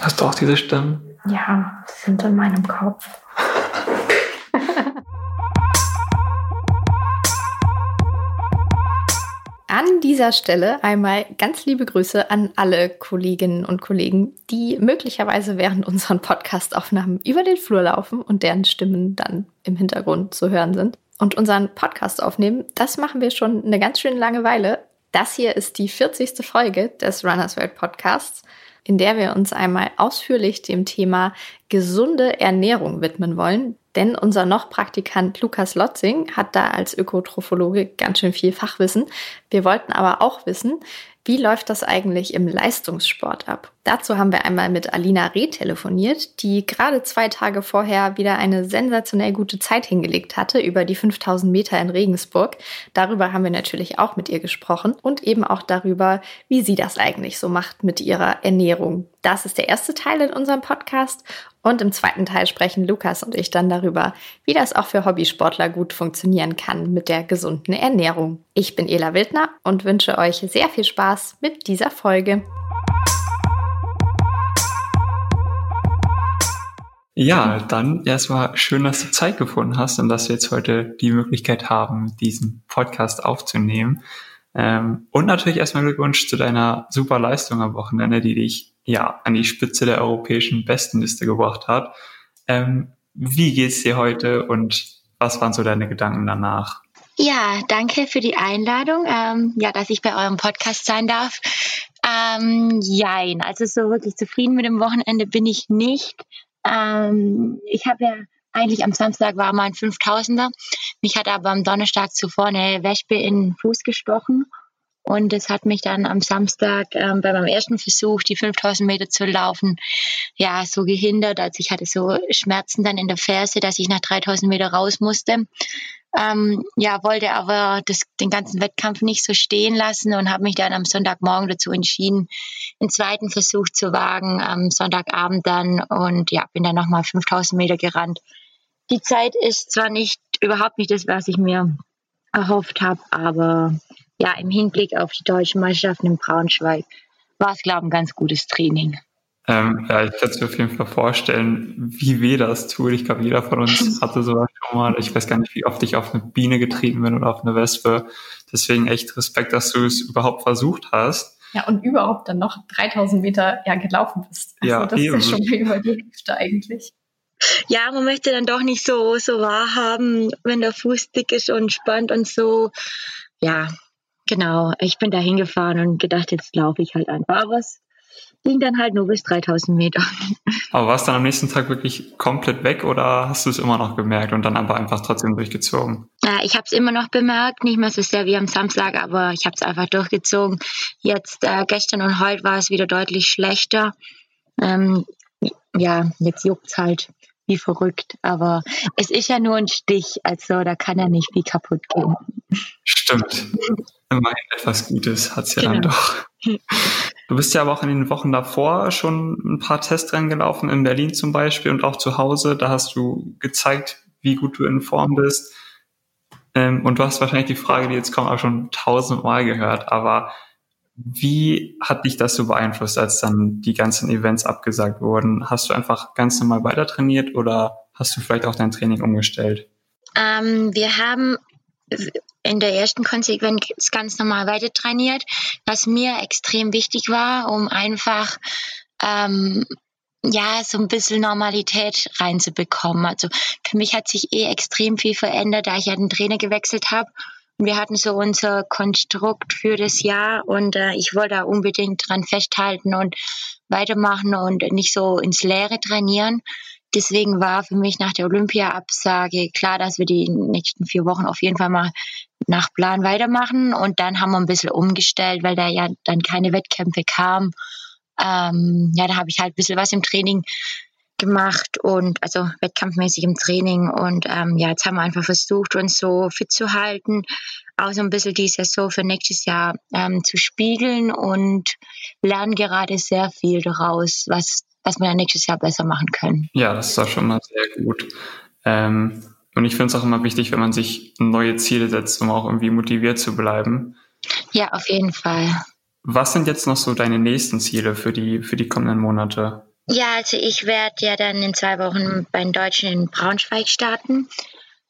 Hast du auch diese Stimmen? Ja, die sind in meinem Kopf. An dieser Stelle einmal ganz liebe Grüße an alle Kolleginnen und Kollegen, die möglicherweise während unseren Podcastaufnahmen über den Flur laufen und deren Stimmen dann im Hintergrund zu hören sind. Und unseren Podcast aufnehmen, das machen wir schon eine ganz schön lange Weile. Das hier ist die 40. Folge des Runners World Podcasts in der wir uns einmal ausführlich dem Thema gesunde Ernährung widmen wollen. Denn unser noch Praktikant Lukas Lotzing hat da als Ökotrophologe ganz schön viel Fachwissen. Wir wollten aber auch wissen, wie läuft das eigentlich im Leistungssport ab? Dazu haben wir einmal mit Alina Reh telefoniert, die gerade zwei Tage vorher wieder eine sensationell gute Zeit hingelegt hatte über die 5000 Meter in Regensburg. Darüber haben wir natürlich auch mit ihr gesprochen und eben auch darüber, wie sie das eigentlich so macht mit ihrer Ernährung. Das ist der erste Teil in unserem Podcast und im zweiten Teil sprechen Lukas und ich dann darüber, wie das auch für Hobbysportler gut funktionieren kann mit der gesunden Ernährung. Ich bin Ela Wildner und wünsche euch sehr viel Spaß mit dieser Folge. Ja, dann erstmal schön, dass du Zeit gefunden hast und dass wir jetzt heute die Möglichkeit haben, diesen Podcast aufzunehmen. Ähm, und natürlich erstmal Glückwunsch zu deiner super Leistung am Wochenende, die dich ja an die Spitze der europäischen Bestenliste gebracht hat. Ähm, wie geht's dir heute und was waren so deine Gedanken danach? Ja, danke für die Einladung, ähm, ja, dass ich bei eurem Podcast sein darf. Ähm, jein, also so wirklich zufrieden mit dem Wochenende bin ich nicht. Ähm, ich habe ja eigentlich am Samstag war mein 5000er. Mich hat aber am Donnerstag zuvor eine Wespe in den Fuß gestochen. Und es hat mich dann am Samstag ähm, bei meinem ersten Versuch, die 5000 Meter zu laufen, ja, so gehindert. Also ich hatte so Schmerzen dann in der Ferse, dass ich nach 3000 Meter raus musste. Ähm, ja, wollte aber das, den ganzen Wettkampf nicht so stehen lassen und habe mich dann am Sonntagmorgen dazu entschieden, einen zweiten Versuch zu wagen, am Sonntagabend dann und ja, bin dann nochmal 5000 Meter gerannt. Die Zeit ist zwar nicht überhaupt nicht das, was ich mir erhofft habe, aber ja, im Hinblick auf die deutschen Meisterschaften in Braunschweig war es, glaube ich, ein ganz gutes Training. Ähm, ja, ich kann es mir auf jeden Fall vorstellen, wie weh das tut. Ich glaube, jeder von uns hatte sowas schon mal. Ich weiß gar nicht, wie oft ich auf eine Biene getrieben bin oder auf eine Wespe. Deswegen echt Respekt, dass du es überhaupt versucht hast. Ja, und überhaupt dann noch 3000 Meter ja, gelaufen bist. Also ja, das eben. ist ja schon mal über die Hälfte eigentlich. Ja, man möchte dann doch nicht so, so wahrhaben, wenn der Fuß dick ist und spannt und so. Ja, genau. Ich bin da hingefahren und gedacht, jetzt laufe ich halt einfach. Aber es ging dann halt nur bis 3000 Meter. Aber war es dann am nächsten Tag wirklich komplett weg oder hast du es immer noch gemerkt und dann aber einfach trotzdem durchgezogen? Äh, ich habe es immer noch bemerkt, nicht mehr so sehr wie am Samstag, aber ich habe es einfach durchgezogen. Jetzt äh, gestern und heute war es wieder deutlich schlechter. Ähm, ja, jetzt juckt es halt wie verrückt. Aber es ist ja nur ein Stich, also da kann ja nicht viel kaputt gehen. Stimmt. Immerhin etwas Gutes hat es ja genau. dann doch. Du bist ja aber auch in den Wochen davor schon ein paar Testrennen gelaufen, in Berlin zum Beispiel und auch zu Hause. Da hast du gezeigt, wie gut du in Form bist. Ähm, und du hast wahrscheinlich die Frage, die jetzt kommt, auch schon tausendmal gehört. Aber wie hat dich das so beeinflusst, als dann die ganzen Events abgesagt wurden? Hast du einfach ganz normal weiter trainiert oder hast du vielleicht auch dein Training umgestellt? Ähm, wir haben in der ersten Konsequenz ganz normal weiter trainiert, was mir extrem wichtig war, um einfach ähm, ja, so ein bisschen Normalität reinzubekommen. Also für mich hat sich eh extrem viel verändert, da ich ja den Trainer gewechselt habe wir hatten so unser Konstrukt für das Jahr und äh, ich wollte da unbedingt dran festhalten und weitermachen und nicht so ins Leere trainieren. Deswegen war für mich nach der Olympia-Absage klar, dass wir die nächsten vier Wochen auf jeden Fall mal nach Plan weitermachen. Und dann haben wir ein bisschen umgestellt, weil da ja dann keine Wettkämpfe kamen. Ähm, ja, da habe ich halt ein bisschen was im Training gemacht und also wettkampfmäßig im Training und ähm, ja, jetzt haben wir einfach versucht, uns so fit zu halten, auch so ein bisschen die Saison für nächstes Jahr ähm, zu spiegeln und lernen gerade sehr viel daraus, was, was wir nächstes Jahr besser machen können. Ja, das ist auch schon mal sehr gut. Ähm, und ich finde es auch immer wichtig, wenn man sich neue Ziele setzt, um auch irgendwie motiviert zu bleiben. Ja, auf jeden Fall. Was sind jetzt noch so deine nächsten Ziele für die, für die kommenden Monate? Ja, also ich werde ja dann in zwei Wochen bei den Deutschen in Braunschweig starten.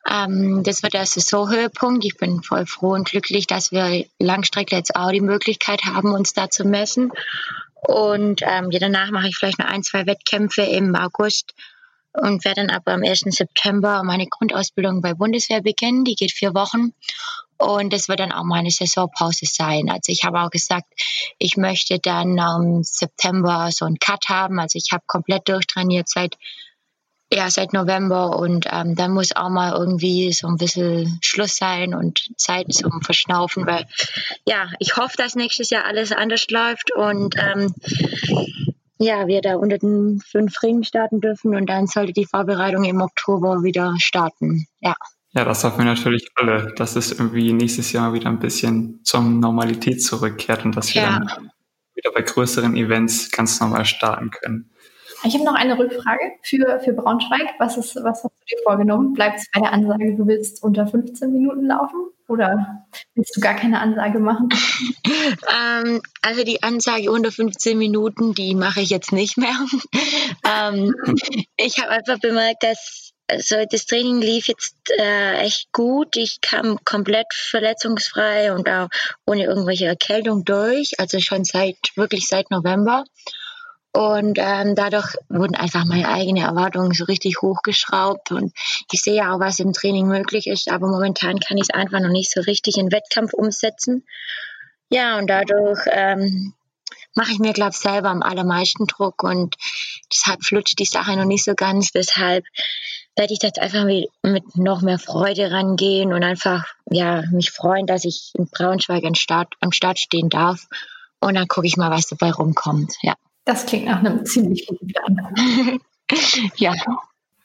Ähm, das wird der Saisonhöhepunkt. Ich bin voll froh und glücklich, dass wir Langstrecke jetzt auch die Möglichkeit haben, uns da zu messen. Und ähm, ja, danach mache ich vielleicht noch ein, zwei Wettkämpfe im August und werde dann aber am 1. September meine Grundausbildung bei Bundeswehr beginnen. Die geht vier Wochen. Und das wird dann auch meine Saisonpause sein. Also ich habe auch gesagt, ich möchte dann im September so einen Cut haben. Also ich habe komplett durchtrainiert seit ja, seit November und ähm, dann muss auch mal irgendwie so ein bisschen Schluss sein und Zeit zum Verschnaufen, weil ja, ich hoffe, dass nächstes Jahr alles anders läuft und ähm, ja, wir da unter den fünf Ringen starten dürfen und dann sollte die Vorbereitung im Oktober wieder starten. Ja. Ja, das hoffen wir natürlich alle, dass es irgendwie nächstes Jahr wieder ein bisschen zur Normalität zurückkehrt und dass wir ja. dann wieder bei größeren Events ganz normal starten können. Ich habe noch eine Rückfrage für, für Braunschweig. Was, ist, was hast du dir vorgenommen? Bleibt es bei der Ansage, du willst unter 15 Minuten laufen? Oder willst du gar keine Ansage machen? ähm, also die Ansage unter 15 Minuten, die mache ich jetzt nicht mehr. ähm, ich habe einfach bemerkt, dass also das Training lief jetzt äh, echt gut. Ich kam komplett verletzungsfrei und auch ohne irgendwelche Erkältung durch. Also schon seit wirklich seit November. Und ähm, dadurch wurden einfach meine eigenen Erwartungen so richtig hochgeschraubt. Und ich sehe ja auch, was im Training möglich ist, aber momentan kann ich es einfach noch nicht so richtig in Wettkampf umsetzen. Ja, und dadurch ähm, mache ich mir, glaube ich, selber am allermeisten Druck und deshalb flutscht die Sache noch nicht so ganz. Deshalb werde ich das einfach mit, mit noch mehr Freude rangehen und einfach ja, mich freuen, dass ich in Braunschweig am Start, am Start stehen darf. Und dann gucke ich mal, was dabei rumkommt. Ja. Das klingt nach einem ziemlich guten Plan. ja.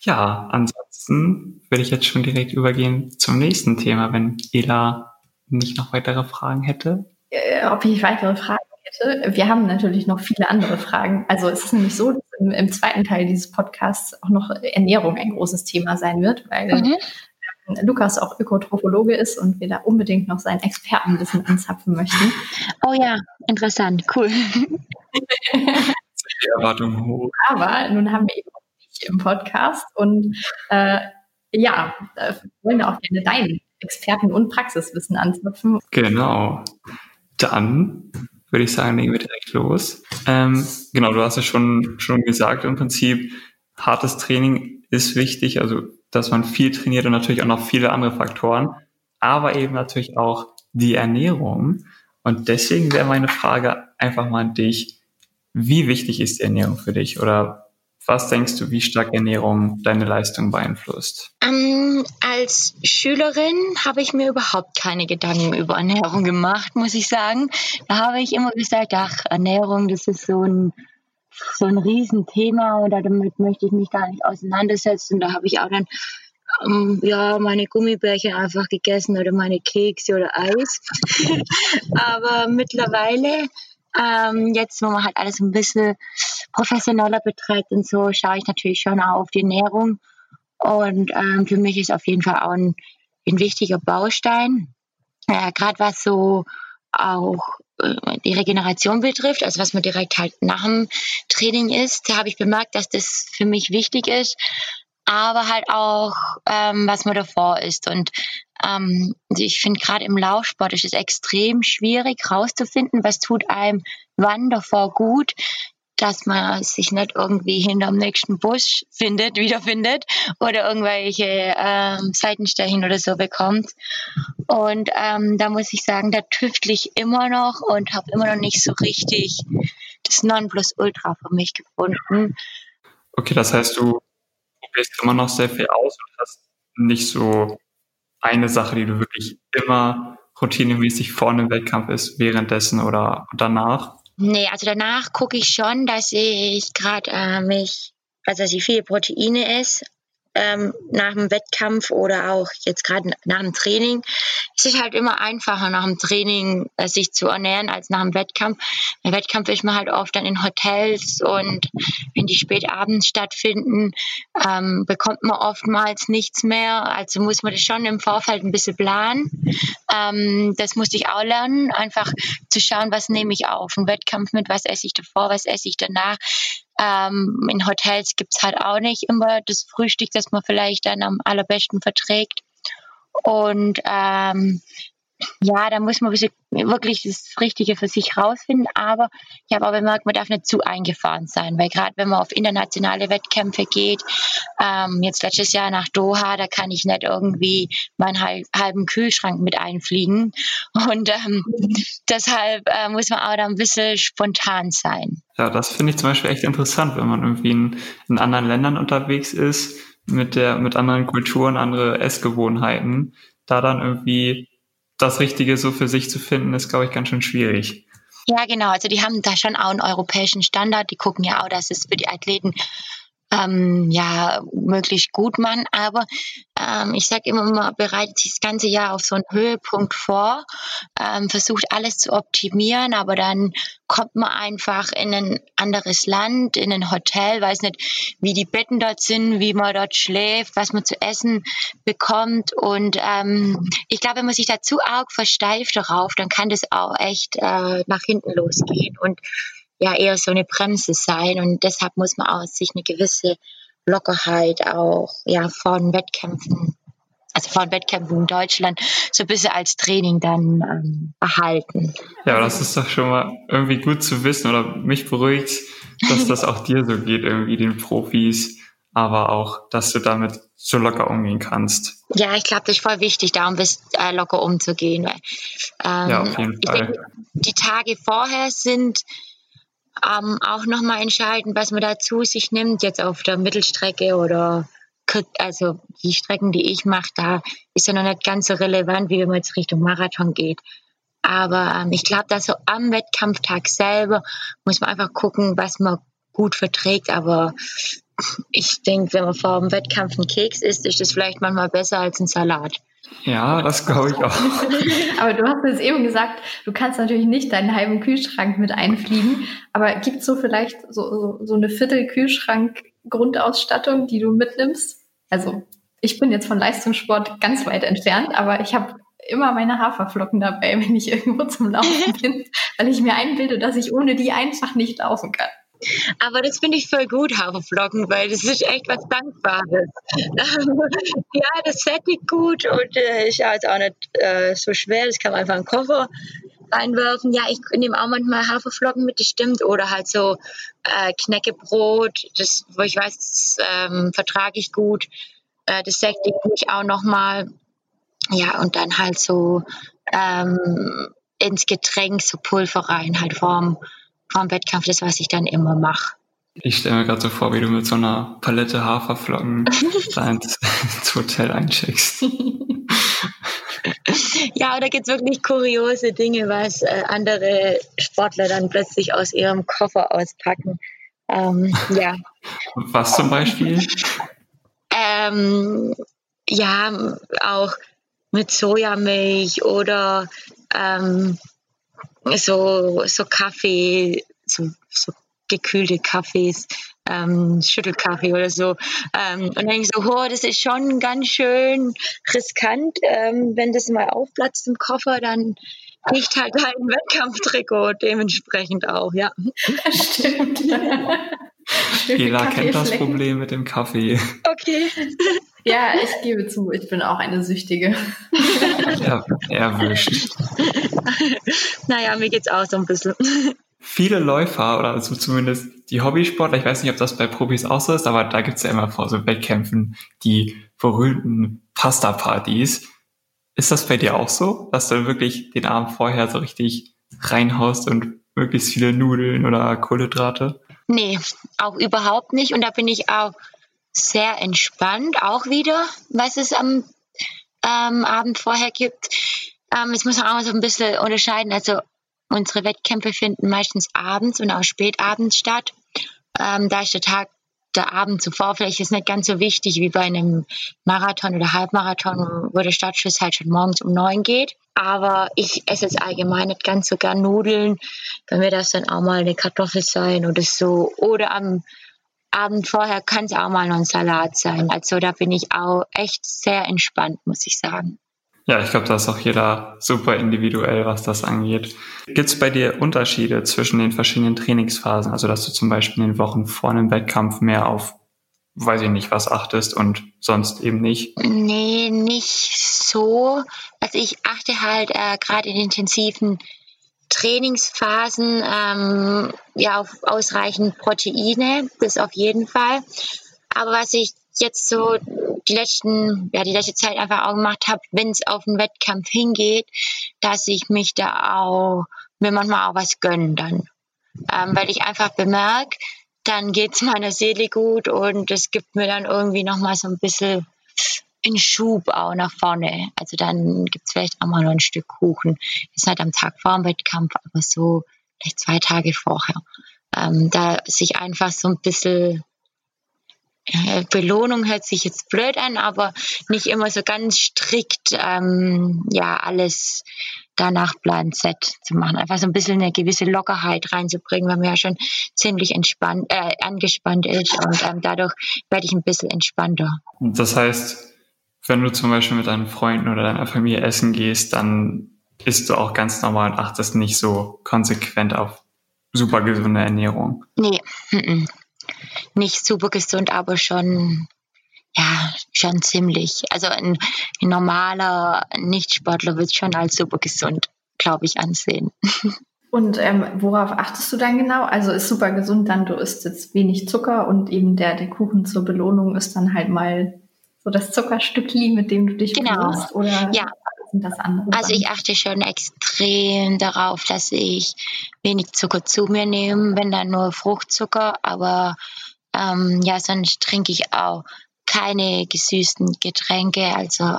Ja, ansonsten würde ich jetzt schon direkt übergehen zum nächsten Thema, wenn Ela nicht noch weitere Fragen hätte. Äh, ob ich weitere Fragen hätte? Wir haben natürlich noch viele andere Fragen. Also es ist nämlich so, dass im, im zweiten Teil dieses Podcasts auch noch Ernährung ein großes Thema sein wird, weil mhm. Lukas auch Ökotrophologe ist und wir da unbedingt noch sein Expertenwissen anzapfen möchten. Oh ja, interessant, cool. die Erwartung hoch. Aber nun haben wir eben auch dich im Podcast und äh, ja, äh, wollen wir auch gerne dein Experten- und Praxiswissen anzapfen. Genau. Dann würde ich sagen, legen wir direkt los. Ähm, genau, du hast ja schon, schon gesagt, im Prinzip, hartes Training ist wichtig, also dass man viel trainiert und natürlich auch noch viele andere Faktoren, aber eben natürlich auch die Ernährung. Und deswegen wäre meine Frage einfach mal an dich, wie wichtig ist die Ernährung für dich oder was denkst du, wie stark Ernährung deine Leistung beeinflusst? Ähm, als Schülerin habe ich mir überhaupt keine Gedanken über Ernährung gemacht, muss ich sagen. Da habe ich immer gesagt, ach, Ernährung, das ist so ein, so ein Riesenthema und damit möchte ich mich gar nicht auseinandersetzen. Und da habe ich auch dann ähm, ja, meine Gummibärchen einfach gegessen oder meine Kekse oder Eis. Aber mittlerweile ähm, jetzt, wo man halt alles ein bisschen professioneller betreibt und so, schaue ich natürlich schon auch auf die Ernährung. Und ähm, für mich ist auf jeden Fall auch ein, ein wichtiger Baustein. Äh, Gerade was so auch äh, die Regeneration betrifft, also was man direkt halt nach dem Training isst, da habe ich bemerkt, dass das für mich wichtig ist, aber halt auch, ähm, was man davor isst. Und ähm, ich finde gerade im Laufsport ist es extrem schwierig rauszufinden, was tut einem wann davor gut, dass man sich nicht irgendwie hinterm nächsten Busch findet, wiederfindet oder irgendwelche ähm, Seitenstechen oder so bekommt. Und ähm, da muss ich sagen, da tüftle ich immer noch und habe immer noch nicht so richtig das Nonplusultra für mich gefunden. Okay, das heißt, du probierst immer noch sehr viel aus und hast nicht so eine Sache, die du wirklich immer routinemäßig vor einem Wettkampf ist, währenddessen oder danach? Nee, also danach gucke ich schon, dass ich gerade äh, mich, also dass ich viele Proteine esse, ähm, nach dem Wettkampf oder auch jetzt gerade nach dem Training. Es ist halt immer einfacher, nach dem Training äh, sich zu ernähren als nach dem Wettkampf. Im Wettkampf ist man halt oft dann in Hotels und wenn die spät abends stattfinden, ähm, bekommt man oftmals nichts mehr. Also muss man das schon im Vorfeld ein bisschen planen. Ähm, das musste ich auch lernen, einfach zu schauen, was nehme ich auf. Ein Wettkampf mit, was esse ich davor, was esse ich danach Ähm, in Hotels gibt's halt auch nicht immer das Frühstück, das man vielleicht dann am allerbesten verträgt. Und ähm, ja, da muss man wirklich das Richtige für sich rausfinden. Aber ich habe auch bemerkt, man darf nicht zu eingefahren sein, weil gerade wenn man auf internationale Wettkämpfe geht, ähm, jetzt letztes Jahr nach Doha, da kann ich nicht irgendwie meinen halben Kühlschrank mit einfliegen. Und ähm, deshalb äh, muss man auch da ein bisschen spontan sein. Ja, das finde ich zum Beispiel echt interessant, wenn man irgendwie in, in anderen Ländern unterwegs ist, mit der, mit anderen Kulturen, andere Essgewohnheiten, da dann irgendwie das Richtige so für sich zu finden, ist, glaube ich, ganz schön schwierig. Ja, genau. Also die haben da schon auch einen europäischen Standard. Die gucken ja auch, dass es für die Athleten ähm, ja möglichst gut man. Aber ähm, ich sage immer, man bereitet sich das ganze Jahr auf so einen Höhepunkt vor, ähm, versucht alles zu optimieren, aber dann kommt man einfach in ein anderes Land, in ein Hotel, weiß nicht, wie die Betten dort sind, wie man dort schläft, was man zu essen bekommt. Und ähm, ich glaube, wenn man sich dazu auch versteift darauf, dann kann das auch echt äh, nach hinten losgehen. Und ja eher so eine Bremse sein und deshalb muss man auch sich eine gewisse Lockerheit auch ja von Wettkämpfen also von Wettkämpfen in Deutschland so ein bisschen als Training dann ähm, erhalten. Ja, das ist doch schon mal irgendwie gut zu wissen oder mich beruhigt, dass das auch dir so geht, irgendwie den Profis, aber auch, dass du damit so locker umgehen kannst. Ja, ich glaube, das ist voll wichtig, da ein bisschen äh, locker umzugehen. Weil, ähm, ja, auf jeden Fall. Denke, die Tage vorher sind ähm, auch nochmal entscheiden, was man dazu sich nimmt, jetzt auf der Mittelstrecke oder also die Strecken, die ich mache, da ist ja noch nicht ganz so relevant, wie wenn man jetzt Richtung Marathon geht. Aber ähm, ich glaube, dass so am Wettkampftag selber muss man einfach gucken, was man gut verträgt. Aber ich denke, wenn man vor dem Wettkampf einen Keks isst, ist das vielleicht manchmal besser als ein Salat. Ja, das glaube ich auch. aber du hast jetzt eben gesagt, du kannst natürlich nicht deinen halben Kühlschrank mit einfliegen, aber gibt es so vielleicht so, so, so eine Viertel-Kühlschrank-Grundausstattung, die du mitnimmst? Also ich bin jetzt von Leistungssport ganz weit entfernt, aber ich habe immer meine Haferflocken dabei, wenn ich irgendwo zum Laufen bin, weil ich mir einbilde, dass ich ohne die einfach nicht laufen kann. Aber das finde ich voll gut, Haferflocken, weil das ist echt was Dankbares. ja, das sättigt gut und äh, ist ja auch nicht äh, so schwer. Das kann man einfach in den Koffer reinwerfen. Ja, ich nehme auch manchmal Haferflocken mit, das stimmt. Oder halt so äh, Knäckebrot, das, wo ich weiß, das ähm, vertrage ich gut. Äh, das sättigt mich auch nochmal. Ja, und dann halt so ähm, ins Getränk so Pulver rein, halt vorm vorm Wettkampf, das, was ich dann immer mache. Ich stelle mir gerade so vor, wie du mit so einer Palette Haferflocken ins, ins Hotel eincheckst. ja, da gibt es wirklich kuriose Dinge, was äh, andere Sportler dann plötzlich aus ihrem Koffer auspacken. Ähm, ja. Was zum Beispiel? Ähm, ja, auch mit Sojamilch oder ähm, so, so Kaffee, so, so gekühlte Kaffees, ähm, Schüttelkaffee oder so. Ähm, und dann denke ich so, oh, das ist schon ganz schön riskant. Ähm, wenn das mal aufplatzt im Koffer, dann riecht halt ein Wettkampftrikot dementsprechend auch, ja. Stimmt. Jeder kennt das Problem mit dem Kaffee. Okay. Ja, ich gebe zu, ich bin auch eine Süchtige. Ja, erwischt. Naja, mir geht's auch so ein bisschen. Viele Läufer oder also zumindest die Hobbysportler, ich weiß nicht, ob das bei Profis auch so ist, aber da gibt's ja immer vor so Wettkämpfen die berühmten Pasta-Partys. Ist das bei dir auch so, dass du wirklich den Abend vorher so richtig reinhaust und möglichst viele Nudeln oder Kohlenhydrate? Nee, auch überhaupt nicht. Und da bin ich auch sehr entspannt, auch wieder, was es am ähm, Abend vorher gibt. Ähm, jetzt muss man auch so ein bisschen unterscheiden. Also unsere Wettkämpfe finden meistens abends und auch spätabends statt. Ähm, da ist der Tag, der Abend zuvor vielleicht ist nicht ganz so wichtig wie bei einem Marathon oder Halbmarathon, wo der Startschuss halt schon morgens um neun geht. Aber ich esse jetzt allgemein nicht ganz so gern Nudeln. Bei mir darf es dann auch mal eine Kartoffel sein oder so. Oder am Abend vorher kann es auch mal noch ein Salat sein. Also da bin ich auch echt sehr entspannt, muss ich sagen. Ja, ich glaube, da ist auch jeder super individuell, was das angeht. Gibt es bei dir Unterschiede zwischen den verschiedenen Trainingsphasen? Also, dass du zum Beispiel in den Wochen vor einem Wettkampf mehr auf, weiß ich nicht, was achtest und sonst eben nicht? Nee, nicht so. Also ich achte halt äh, gerade in intensiven Trainingsphasen ähm, ja auf ausreichend Proteine, das auf jeden Fall. Aber was ich jetzt so die letzten, ja, die letzte Zeit einfach auch gemacht habe, wenn es auf einen Wettkampf hingeht, dass ich mich da auch, mir manchmal auch was gönnen dann. Ähm, weil ich einfach bemerke, dann geht es meiner Seele gut und es gibt mir dann irgendwie nochmal so ein bisschen einen Schub auch nach vorne. Also dann gibt es vielleicht auch mal noch ein Stück Kuchen. Ist halt am Tag vor dem Wettkampf, aber so vielleicht zwei Tage vorher. Ähm, da sich einfach so ein bisschen Belohnung hört sich jetzt blöd an, aber nicht immer so ganz strikt, ähm, ja, alles danach Plan Z zu machen. Einfach so ein bisschen eine gewisse Lockerheit reinzubringen, weil man ja schon ziemlich entspannt, äh, angespannt ist und ähm, dadurch werde ich ein bisschen entspannter. Das heißt, wenn du zum Beispiel mit deinen Freunden oder deiner Familie essen gehst, dann isst du auch ganz normal und achtest nicht so konsequent auf super gesunde Ernährung. Nee, nicht super gesund, aber schon, ja, schon ziemlich. Also ein, ein normaler Nichtsportler wird schon als super gesund, glaube ich, ansehen. Und ähm, worauf achtest du dann genau? Also ist super gesund dann, du isst jetzt wenig Zucker und eben der, der Kuchen zur Belohnung ist dann halt mal so das Zuckerstückli, mit dem du dich genau. belohnst? Oder ja. sind das andere? Also ich achte schon extrem darauf, dass ich wenig Zucker zu mir nehme, wenn dann nur Fruchtzucker, aber ähm, ja, sonst trinke ich auch keine gesüßten Getränke, also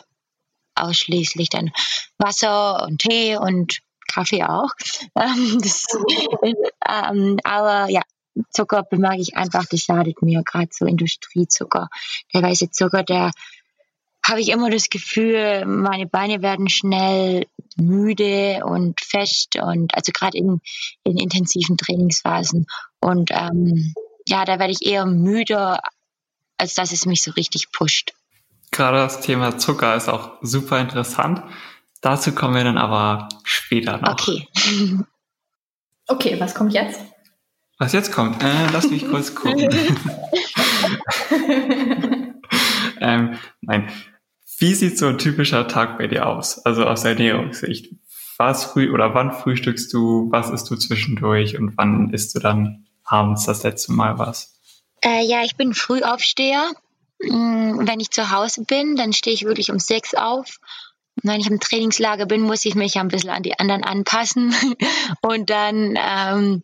ausschließlich dann Wasser und Tee und Kaffee auch. Ähm, das, ähm, aber ja, Zucker bemerke ich einfach, das schadet mir, gerade so Industriezucker. Der weiße Zucker, der habe ich immer das Gefühl, meine Beine werden schnell müde und fest und also gerade in, in intensiven Trainingsphasen. Und ähm, ja, da werde ich eher müder, als dass es mich so richtig pusht. Gerade das Thema Zucker ist auch super interessant. Dazu kommen wir dann aber später noch. Okay. Okay, was kommt jetzt? Was jetzt kommt? Äh, lass mich kurz gucken. ähm, nein. Wie sieht so ein typischer Tag bei dir aus? Also aus Ernährungssicht. Was früh oder wann frühstückst du? Was isst du zwischendurch? Und wann isst du dann abends das letzte Mal was? Äh, ja, ich bin Frühaufsteher. Mm, wenn ich zu Hause bin, dann stehe ich wirklich um sechs auf. Und wenn ich im Trainingslager bin, muss ich mich ein bisschen an die anderen anpassen. Und dann, ähm,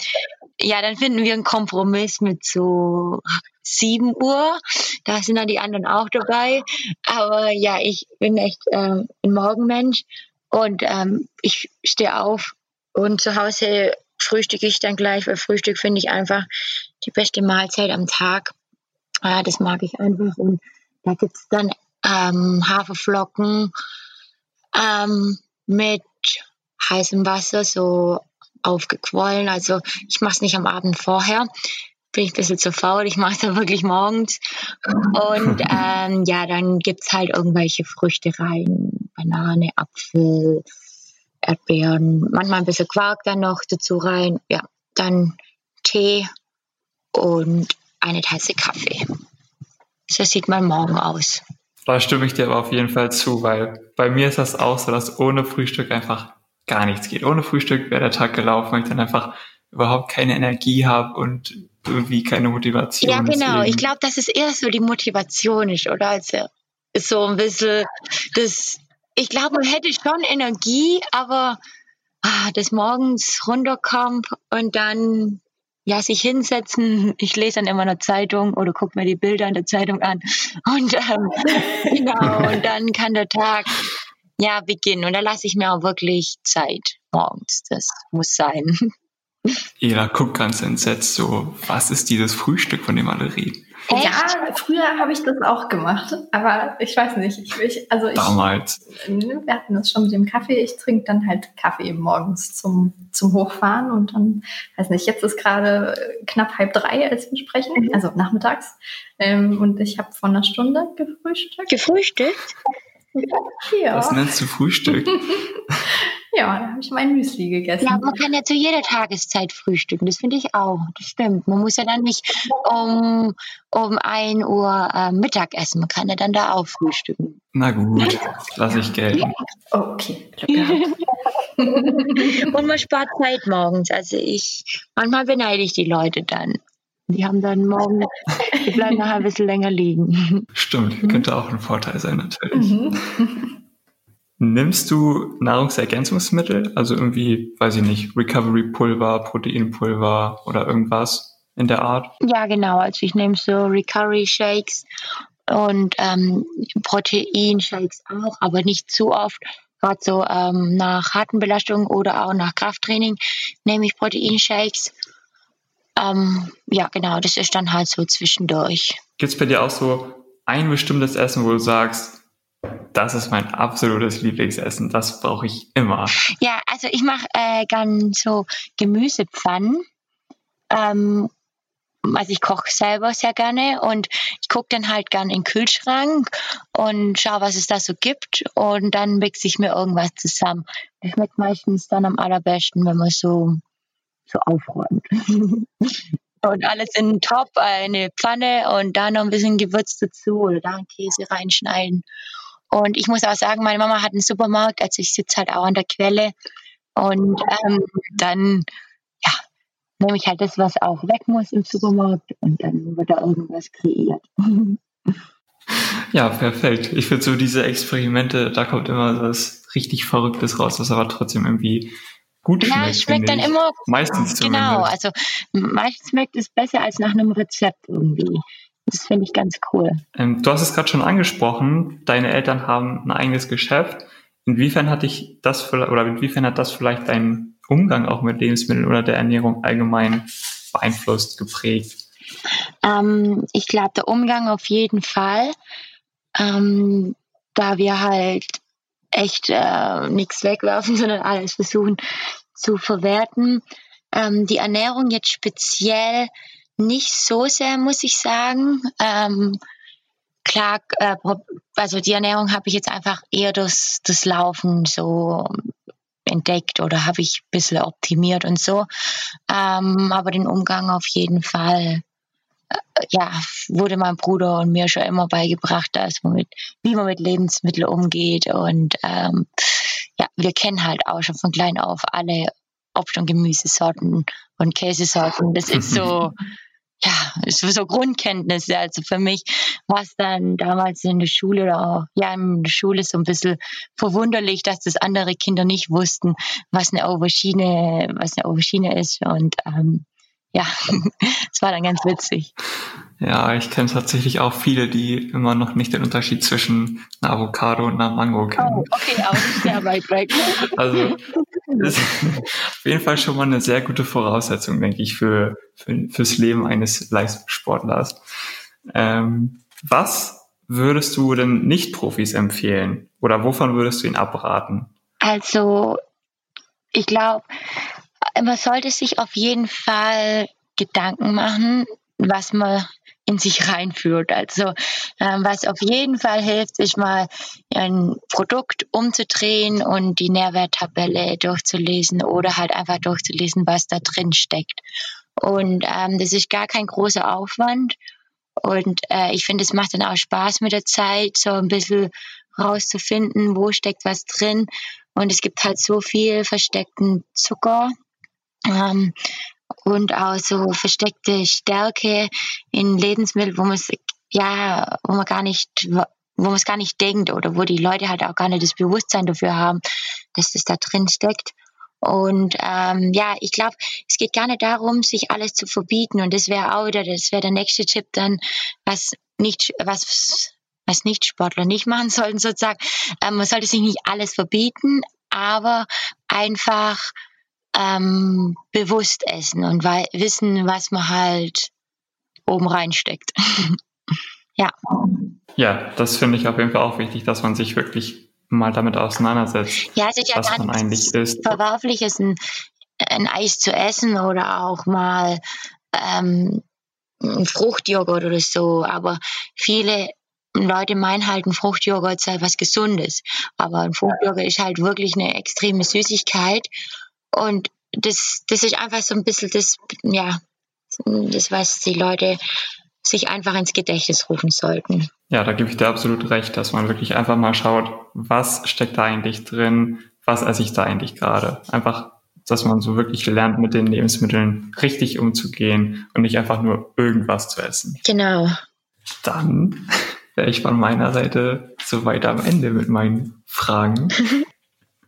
ja, dann finden wir einen Kompromiss mit so 7 Uhr. Da sind dann die anderen auch dabei. Aber ja, ich bin echt ähm, ein Morgenmensch und ähm, ich stehe auf und zu Hause frühstücke ich dann gleich, weil Frühstück finde ich einfach die beste Mahlzeit am Tag. Ja, das mag ich einfach. Und da gibt es dann ähm, Haferflocken ähm, mit heißem Wasser, so aufgequollen. Also ich mache es nicht am Abend vorher. Bin ich ein bisschen zu faul. Ich mache es dann wirklich morgens. Und ähm, ja, dann gibt es halt irgendwelche Früchte rein. Banane, Apfel, Erdbeeren, manchmal ein bisschen Quark dann noch dazu rein. Ja, dann Tee und eine Tasse Kaffee. So sieht mein Morgen aus. Da stimme ich dir aber auf jeden Fall zu, weil bei mir ist das auch so, dass ohne Frühstück einfach gar nichts geht. Ohne Frühstück wäre der Tag gelaufen, weil ich dann einfach überhaupt keine Energie habe und irgendwie keine Motivation. Ja, genau. Deswegen. Ich glaube, dass es eher so die Motivation ist, oder? Also so ein bisschen das ich glaube, man hätte schon Energie, aber ah, des Morgens runterkommt und dann ja, sich hinsetzen. Ich lese dann immer eine Zeitung oder gucke mir die Bilder in der Zeitung an. Und ähm, genau, und dann kann der Tag ja beginnen. Und da lasse ich mir auch wirklich Zeit morgens. Das muss sein. Jeder guckt ganz entsetzt so, was ist dieses Frühstück, von dem alle reden? Echt? Ja, früher habe ich das auch gemacht, aber ich weiß nicht. Ich, ich, also ich, Damals. Wir hatten das schon mit dem Kaffee. Ich trinke dann halt Kaffee morgens zum, zum Hochfahren und dann, weiß nicht, jetzt ist gerade knapp halb drei, als wir sprechen, mhm. also nachmittags. Ähm, und ich habe vor einer Stunde gefrühstückt. Gefrühstückt? Ja. Das nennst du Frühstück. Ja, da habe ich mein Müsli gegessen. Ja, man kann ja zu jeder Tageszeit frühstücken. Das finde ich auch. Das stimmt. Man muss ja dann nicht um, um 1 Uhr äh, Mittag essen. Man kann ja dann da auch frühstücken. Na gut, lasse ich gelten. Okay, Und man spart Zeit morgens. Also ich, manchmal beneide ich die Leute dann. Die haben dann morgen, die bleiben nachher ein bisschen länger liegen. Stimmt, könnte auch ein Vorteil sein natürlich. Mhm. Nimmst du Nahrungsergänzungsmittel, also irgendwie, weiß ich nicht, Recovery-Pulver, Proteinpulver oder irgendwas in der Art? Ja, genau. Also ich nehme so Recovery-Shakes und ähm, Protein-Shakes auch, aber nicht zu oft. Gerade so ähm, nach harten Belastungen oder auch nach Krafttraining nehme ich Proteinshakes. Ähm, ja, genau, das ist dann halt so zwischendurch. Gibt es bei dir auch so ein bestimmtes Essen, wo du sagst, das ist mein absolutes Lieblingsessen. Das brauche ich immer. Ja, also ich mache äh, gern so Gemüsepfannen. Ähm, also ich koche selber sehr gerne und ich gucke dann halt gern in den Kühlschrank und schaue, was es da so gibt und dann mixe ich mir irgendwas zusammen. Das schmeckt meistens dann am allerbesten, wenn man so, so aufräumt. und alles in einen Topf, eine Pfanne und da noch ein bisschen Gewürz dazu oder da einen Käse reinschneiden und ich muss auch sagen, meine Mama hat einen Supermarkt, also ich sitze halt auch an der Quelle. Und ähm, dann ja, nehme ich halt das, was auch weg muss im Supermarkt und dann wird da irgendwas kreiert. Ja, perfekt. Ich finde so diese Experimente, da kommt immer was richtig Verrücktes raus, was aber trotzdem irgendwie gut schmeckt. Ja, es schmeckt dann immer. Meistens zumindest. Genau, also meistens schmeckt es besser als nach einem Rezept irgendwie. Das finde ich ganz cool. Ähm, du hast es gerade schon angesprochen, deine Eltern haben ein eigenes Geschäft. Inwiefern hat dich das oder inwiefern hat das vielleicht deinen Umgang auch mit Lebensmitteln oder der Ernährung allgemein beeinflusst, geprägt? Ähm, ich glaube, der Umgang auf jeden Fall, ähm, da wir halt echt äh, nichts wegwerfen, sondern alles versuchen zu verwerten. Ähm, die Ernährung jetzt speziell nicht so sehr, muss ich sagen. Ähm, klar, äh, also die Ernährung habe ich jetzt einfach eher das, das Laufen so entdeckt oder habe ich ein bisschen optimiert und so. Ähm, aber den Umgang auf jeden Fall, äh, ja, wurde mein Bruder und mir schon immer beigebracht, dass man mit, wie man mit Lebensmitteln umgeht. Und ähm, ja, wir kennen halt auch schon von klein auf alle Obst- und Gemüsesorten und Käsesorten. Das ist so, ja, ist so Grundkenntnisse. Also für mich war es dann damals in der Schule oder auch, ja, in der Schule so ein bisschen verwunderlich, dass das andere Kinder nicht wussten, was eine Aubergine, was eine Aubergine ist. Und ähm, ja, es war dann ganz witzig. Ja, ich kenne tatsächlich auch viele, die immer noch nicht den Unterschied zwischen einer Avocado und einer Mango kennen. Oh, okay, aber sehr weit weg. Also ist auf jeden Fall schon mal eine sehr gute Voraussetzung, denke ich, für, für fürs Leben eines Leistungssportlers. Ähm, was würdest du denn Nicht-Profis empfehlen oder wovon würdest du ihn abraten? Also, ich glaube, man sollte sich auf jeden Fall Gedanken machen, was man in sich reinführt. Also ähm, was auf jeden Fall hilft, ist mal ein Produkt umzudrehen und die Nährwerttabelle durchzulesen oder halt einfach durchzulesen, was da drin steckt. Und ähm, das ist gar kein großer Aufwand. Und äh, ich finde, es macht dann auch Spaß mit der Zeit, so ein bisschen rauszufinden, wo steckt was drin. Und es gibt halt so viel versteckten Zucker. Ähm, und auch so versteckte Stärke in Lebensmitteln, wo man ja, wo man gar nicht, wo man es gar nicht denkt oder wo die Leute halt auch gar nicht das Bewusstsein dafür haben, dass das da drin steckt. Und ähm, ja, ich glaube, es geht gar nicht darum, sich alles zu verbieten. Und das wäre auch wieder, das wäre der nächste Tipp dann, was nicht, was, was nicht Sportler nicht machen sollten sozusagen. Ähm, man sollte sich nicht alles verbieten, aber einfach ähm, bewusst essen und wissen, was man halt oben reinsteckt. ja. Ja, das finde ich auf jeden Fall auch wichtig, dass man sich wirklich mal damit auseinandersetzt, ja, es ist ja was man eigentlich isst. Verwerflich ist, ein, ein Eis zu essen oder auch mal ähm, ein Fruchtjoghurt oder so, aber viele Leute meinen halt, ein Fruchtjoghurt sei was Gesundes. Aber ein Fruchtjoghurt ist halt wirklich eine extreme Süßigkeit. Und das, das ist einfach so ein bisschen das, ja, das, was die Leute sich einfach ins Gedächtnis rufen sollten. Ja, da gebe ich dir absolut recht, dass man wirklich einfach mal schaut, was steckt da eigentlich drin, was esse ich da eigentlich gerade. Einfach, dass man so wirklich lernt, mit den Lebensmitteln richtig umzugehen und nicht einfach nur irgendwas zu essen. Genau. Dann wäre ich von meiner Seite soweit am Ende mit meinen Fragen.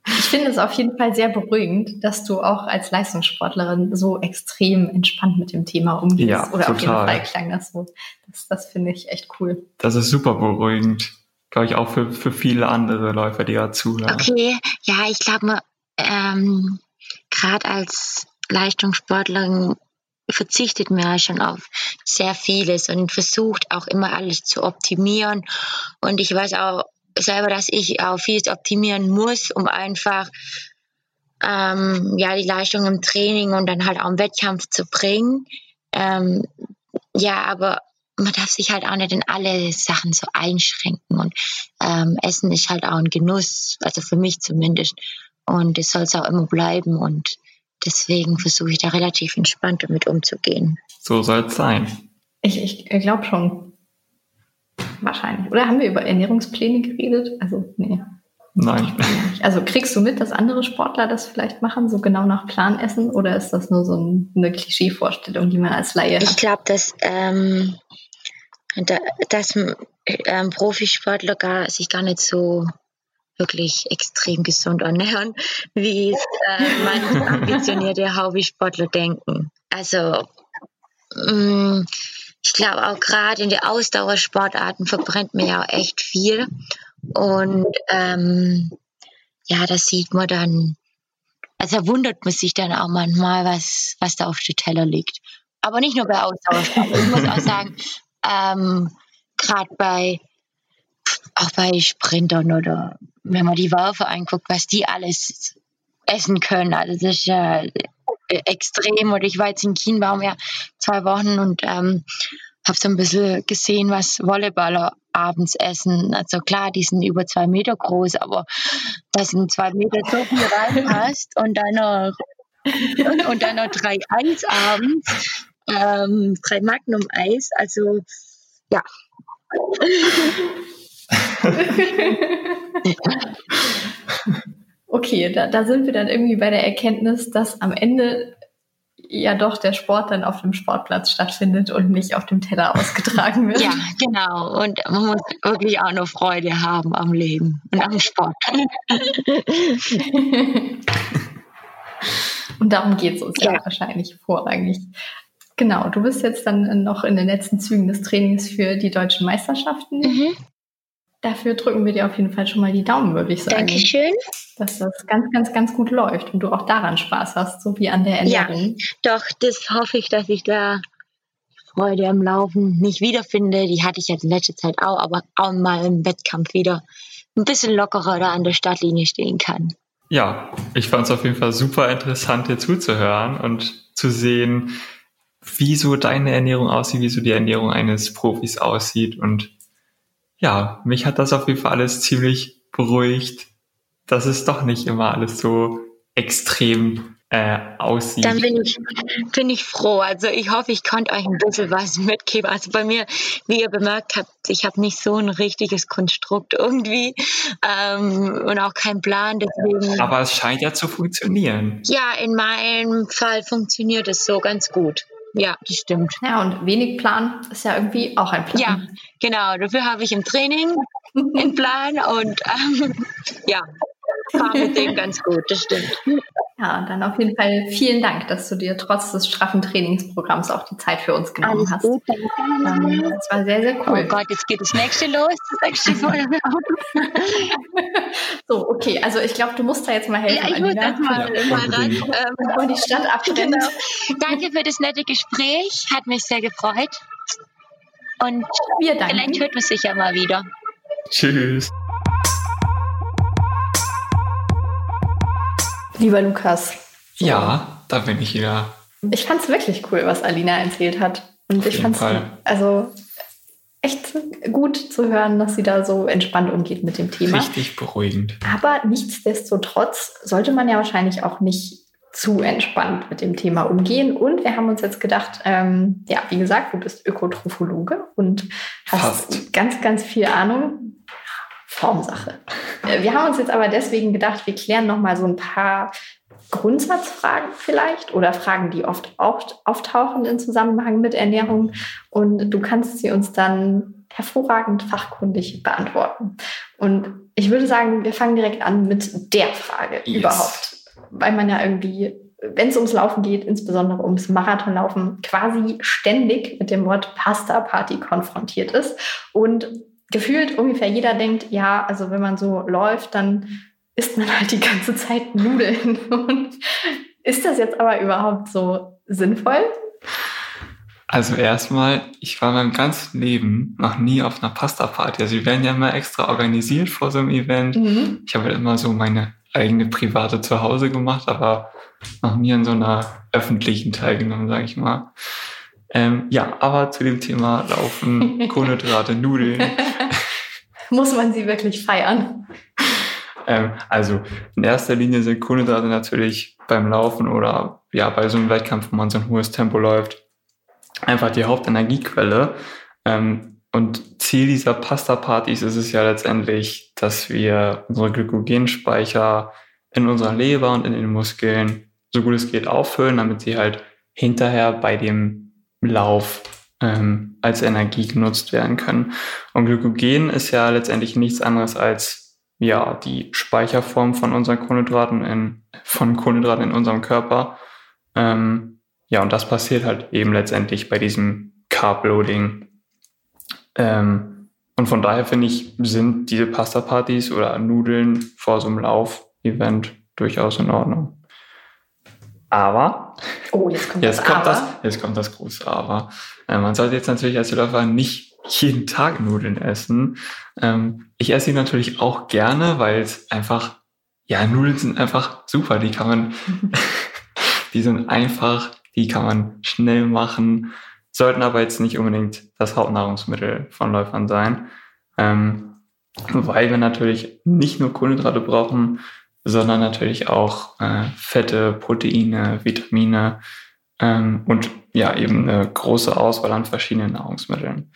Ich finde es auf jeden Fall sehr beruhigend, dass du auch als Leistungssportlerin so extrem entspannt mit dem Thema umgehst. Ja, Oder total. auf jeden Fall klang das so. Das, das finde ich echt cool. Das ist super beruhigend. Glaube ich auch für, für viele andere Läufer, die da zuhören. Okay, ja, ich glaube, ähm, gerade als Leistungssportlerin verzichtet man ja schon auf sehr vieles und versucht auch immer alles zu optimieren. Und ich weiß auch selber, dass ich auch vieles optimieren muss, um einfach ähm, ja, die Leistung im Training und dann halt auch im Wettkampf zu bringen. Ähm, ja, aber man darf sich halt auch nicht in alle Sachen so einschränken. Und ähm, Essen ist halt auch ein Genuss, also für mich zumindest. Und es soll es auch immer bleiben. Und deswegen versuche ich da relativ entspannt damit umzugehen. So soll es sein. Ich, ich glaube schon. Wahrscheinlich. Oder haben wir über Ernährungspläne geredet? Also, nee. Nein. Also kriegst du mit, dass andere Sportler das vielleicht machen, so genau nach Plan essen? Oder ist das nur so ein, eine Klischeevorstellung, die man als Laie Ich hat? glaube, dass, ähm, da, dass ähm, Profisportler gar, sich gar nicht so wirklich extrem gesund ernähren, wie es äh, manche ambitionierte Hobbysportler denken. Also mh, ich glaube auch gerade in den Ausdauersportarten verbrennt man ja auch echt viel. Und ähm, ja, das sieht man dann, also wundert man sich dann auch manchmal, was, was da auf dem Teller liegt. Aber nicht nur bei Ausdauersport. Ich muss auch sagen, ähm, gerade bei auch bei Sprintern oder wenn man die Werfer anguckt, was die alles essen können. Also das ist ja extrem. Und ich war jetzt in Kienbaum ja zwei Wochen und ähm, habe so ein bisschen gesehen, was Volleyballer abends essen. Also klar, die sind über zwei Meter groß, aber dass in zwei Meter so viel reinpasst und dann noch, und, und dann noch drei Eis abends, ähm, drei Magnum Eis, also ja. Okay, da, da sind wir dann irgendwie bei der Erkenntnis, dass am Ende ja doch der Sport dann auf dem Sportplatz stattfindet und nicht auf dem Teller ausgetragen wird. Ja, genau. Und man muss wirklich auch noch Freude haben am Leben und am Sport. und darum geht es uns ja. Ja. wahrscheinlich vorrangig. Genau, du bist jetzt dann noch in den letzten Zügen des Trainings für die deutschen Meisterschaften. Mhm. Dafür drücken wir dir auf jeden Fall schon mal die Daumen, würde ich sagen. Dankeschön. Dass das ganz, ganz, ganz gut läuft und du auch daran Spaß hast, so wie an der Ernährung. Doch, das hoffe ich, dass ich da Freude am Laufen nicht wiederfinde. Die hatte ich jetzt in letzter Zeit auch, aber auch mal im Wettkampf wieder ein bisschen lockerer da an der Startlinie stehen kann. Ja, ich fand es auf jeden Fall super interessant, dir zuzuhören und zu sehen, wie so deine Ernährung aussieht, wie so die Ernährung eines Profis aussieht. Und ja, mich hat das auf jeden Fall alles ziemlich beruhigt, dass es doch nicht immer alles so extrem äh, aussieht. Dann bin ich, bin ich froh. Also ich hoffe, ich konnte euch ein bisschen was mitgeben. Also bei mir, wie ihr bemerkt habt, ich habe nicht so ein richtiges Konstrukt irgendwie ähm, und auch keinen Plan. Deswegen, Aber es scheint ja zu funktionieren. ja, in meinem Fall funktioniert es so ganz gut. Ja, das stimmt. Ja, und wenig Plan ist ja irgendwie auch ein Plan. Ja, genau. Dafür habe ich im Training einen Plan und ähm, ja, fahre mit dem ganz gut. Das stimmt. Ja, dann auf jeden Fall vielen Dank, dass du dir trotz des straffen Trainingsprogramms auch die Zeit für uns genommen Alles hast. gut, danke. Ähm, Das war sehr, sehr Oh cool. Gott, jetzt geht das nächste los. Das nächste Mal. So, okay, also ich glaube, du musst da jetzt mal helfen. Ja, ich muss das mal, Ja, mal ran. Ähm, Bevor die Stadt abbrennt. Genau. Danke für das nette Gespräch. Hat mich sehr gefreut. Und Wir vielleicht hört man sich ja mal wieder. Tschüss. Lieber Lukas, Ja, da bin ich wieder. ich fand es wirklich cool, was Alina erzählt hat. Und ich jeden fand es, also echt gut zu hören, dass sie da so entspannt umgeht mit dem Thema. Richtig beruhigend. Aber nichtsdestotrotz sollte man ja wahrscheinlich auch nicht zu entspannt mit dem Thema umgehen. Und wir haben uns jetzt gedacht, ähm, ja, wie gesagt, du bist Ökotrophologe und hast Fast. ganz, ganz viel Ahnung. Formsache. Äh, wir haben uns jetzt aber deswegen gedacht, wir klären noch mal so ein paar Grundsatzfragen vielleicht oder Fragen, die oft auftauchen in Zusammenhang mit Ernährung. Und du kannst sie uns dann hervorragend fachkundig beantworten. Und ich würde sagen, wir fangen direkt an mit der Frage yes. überhaupt weil man ja irgendwie, wenn es ums Laufen geht, insbesondere ums Marathonlaufen, quasi ständig mit dem Wort Pasta Party konfrontiert ist. Und gefühlt ungefähr jeder denkt, ja, also wenn man so läuft, dann isst man halt die ganze Zeit Nudeln. Und ist das jetzt aber überhaupt so sinnvoll? Also erstmal, ich war mein ganzes Leben noch nie auf einer Pasta-Party. Also wir werden ja immer extra organisiert vor so einem Event. Mhm. Ich habe halt immer so meine eigene private Zuhause gemacht, aber noch nie an so einer öffentlichen teilgenommen, sage ich mal. Ähm, ja, aber zu dem Thema Laufen, Kohlenhydrate, Nudeln. Muss man sie wirklich feiern? Ähm, also in erster Linie sind Kohlenhydrate natürlich beim Laufen oder ja bei so einem Wettkampf, wo man so ein hohes Tempo läuft, einfach die Hauptenergiequelle. Ähm, und Ziel dieser Pasta-Partys ist es ja letztendlich, dass wir unsere Glykogenspeicher in unserer Leber und in den Muskeln so gut es geht auffüllen, damit sie halt hinterher bei dem Lauf ähm, als Energie genutzt werden können. Und Glykogen ist ja letztendlich nichts anderes als ja die Speicherform von unseren Kohlenhydraten in von Kohlenhydraten in unserem Körper. Ähm, ja, und das passiert halt eben letztendlich bei diesem Carb-Loading ähm, und von daher finde ich, sind diese Pasta-Partys oder Nudeln vor so einem Lauf-Event durchaus in Ordnung. Aber, oh, jetzt kommt, jetzt das, kommt Aber. das jetzt kommt das große Aber. Äh, man sollte jetzt natürlich als Läufer nicht jeden Tag Nudeln essen. Ähm, ich esse sie natürlich auch gerne, weil es einfach, ja, Nudeln sind einfach super. Die kann man, die sind einfach, die kann man schnell machen sollten aber jetzt nicht unbedingt das Hauptnahrungsmittel von Läufern sein, ähm, weil wir natürlich nicht nur Kohlenhydrate brauchen, sondern natürlich auch äh, Fette, Proteine, Vitamine ähm, und ja eben eine große Auswahl an verschiedenen Nahrungsmitteln.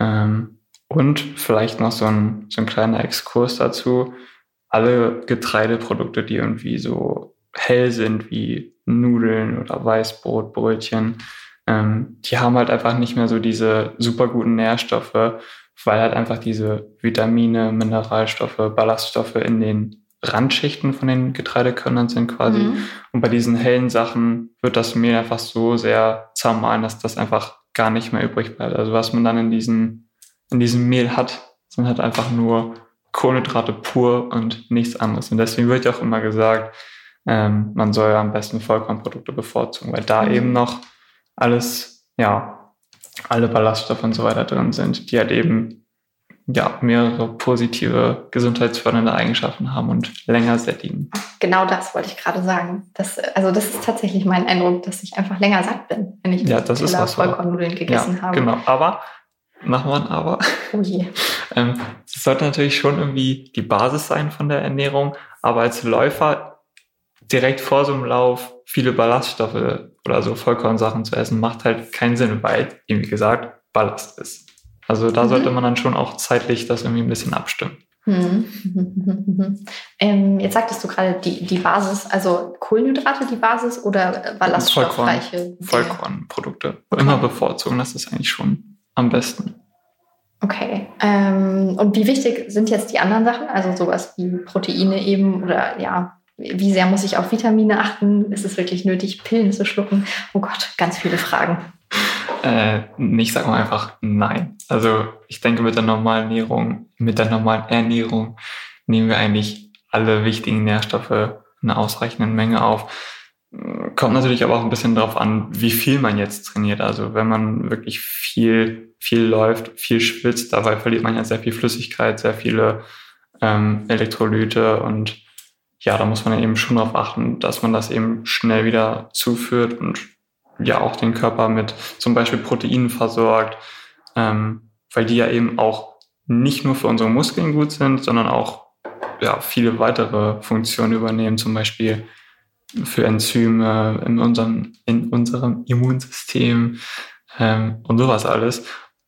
Ähm, und vielleicht noch so ein, so ein kleiner Exkurs dazu. Alle Getreideprodukte, die irgendwie so hell sind wie Nudeln oder Weißbrot, Brötchen, ähm, die haben halt einfach nicht mehr so diese super guten Nährstoffe, weil halt einfach diese Vitamine, Mineralstoffe, Ballaststoffe in den Randschichten von den Getreidekörnern sind quasi. Mhm. Und bei diesen hellen Sachen wird das Mehl einfach so sehr zermahlen, dass das einfach gar nicht mehr übrig bleibt. Also was man dann in diesem, in diesem Mehl hat, sind halt einfach nur Kohlenhydrate pur und nichts anderes. Und deswegen wird ja auch immer gesagt, ähm, man soll ja am besten Vollkornprodukte bevorzugen, weil da mhm. eben noch alles, ja, alle Ballaststoffe und so weiter drin sind, die halt eben ja, mehrere positive gesundheitsfördernde Eigenschaften haben und länger sättigen. Genau das wollte ich gerade sagen. Das, also das ist tatsächlich mein Eindruck, dass ich einfach länger satt bin, wenn ich ja, das ist was Vollkornnudeln gegessen ja, habe. Genau, aber machen wir ein Aber. Oh je. ähm, das sollte natürlich schon irgendwie die Basis sein von der Ernährung, aber als Läufer direkt vor so einem Lauf viele Ballaststoffe oder so Vollkornsachen zu essen, macht halt keinen Sinn, weil, wie gesagt, Ballast ist. Also da mhm. sollte man dann schon auch zeitlich das irgendwie ein bisschen abstimmen. Mhm. ähm, jetzt sagtest du gerade die, die Basis, also Kohlenhydrate die Basis oder ballaststoffreiche? Vollkorn, Vollkornprodukte. Okay. Immer bevorzugen, das ist eigentlich schon am besten. Okay. Ähm, und wie wichtig sind jetzt die anderen Sachen? Also sowas wie Proteine eben oder ja, wie sehr muss ich auf Vitamine achten? Ist es wirklich nötig, Pillen zu schlucken? Oh Gott, ganz viele Fragen. Äh, ich sage mal einfach nein. Also ich denke, mit der normalen Ernährung, mit der normalen Ernährung nehmen wir eigentlich alle wichtigen Nährstoffe in einer ausreichenden Menge auf. Kommt natürlich aber auch ein bisschen darauf an, wie viel man jetzt trainiert. Also wenn man wirklich viel, viel läuft, viel schwitzt, dabei verliert man ja sehr viel Flüssigkeit, sehr viele ähm, Elektrolyte und ja, da muss man eben schon darauf achten, dass man das eben schnell wieder zuführt und ja auch den Körper mit zum Beispiel Proteinen versorgt. Ähm, weil die ja eben auch nicht nur für unsere Muskeln gut sind, sondern auch ja, viele weitere Funktionen übernehmen, zum Beispiel für Enzyme in unserem, in unserem Immunsystem ähm, und sowas alles.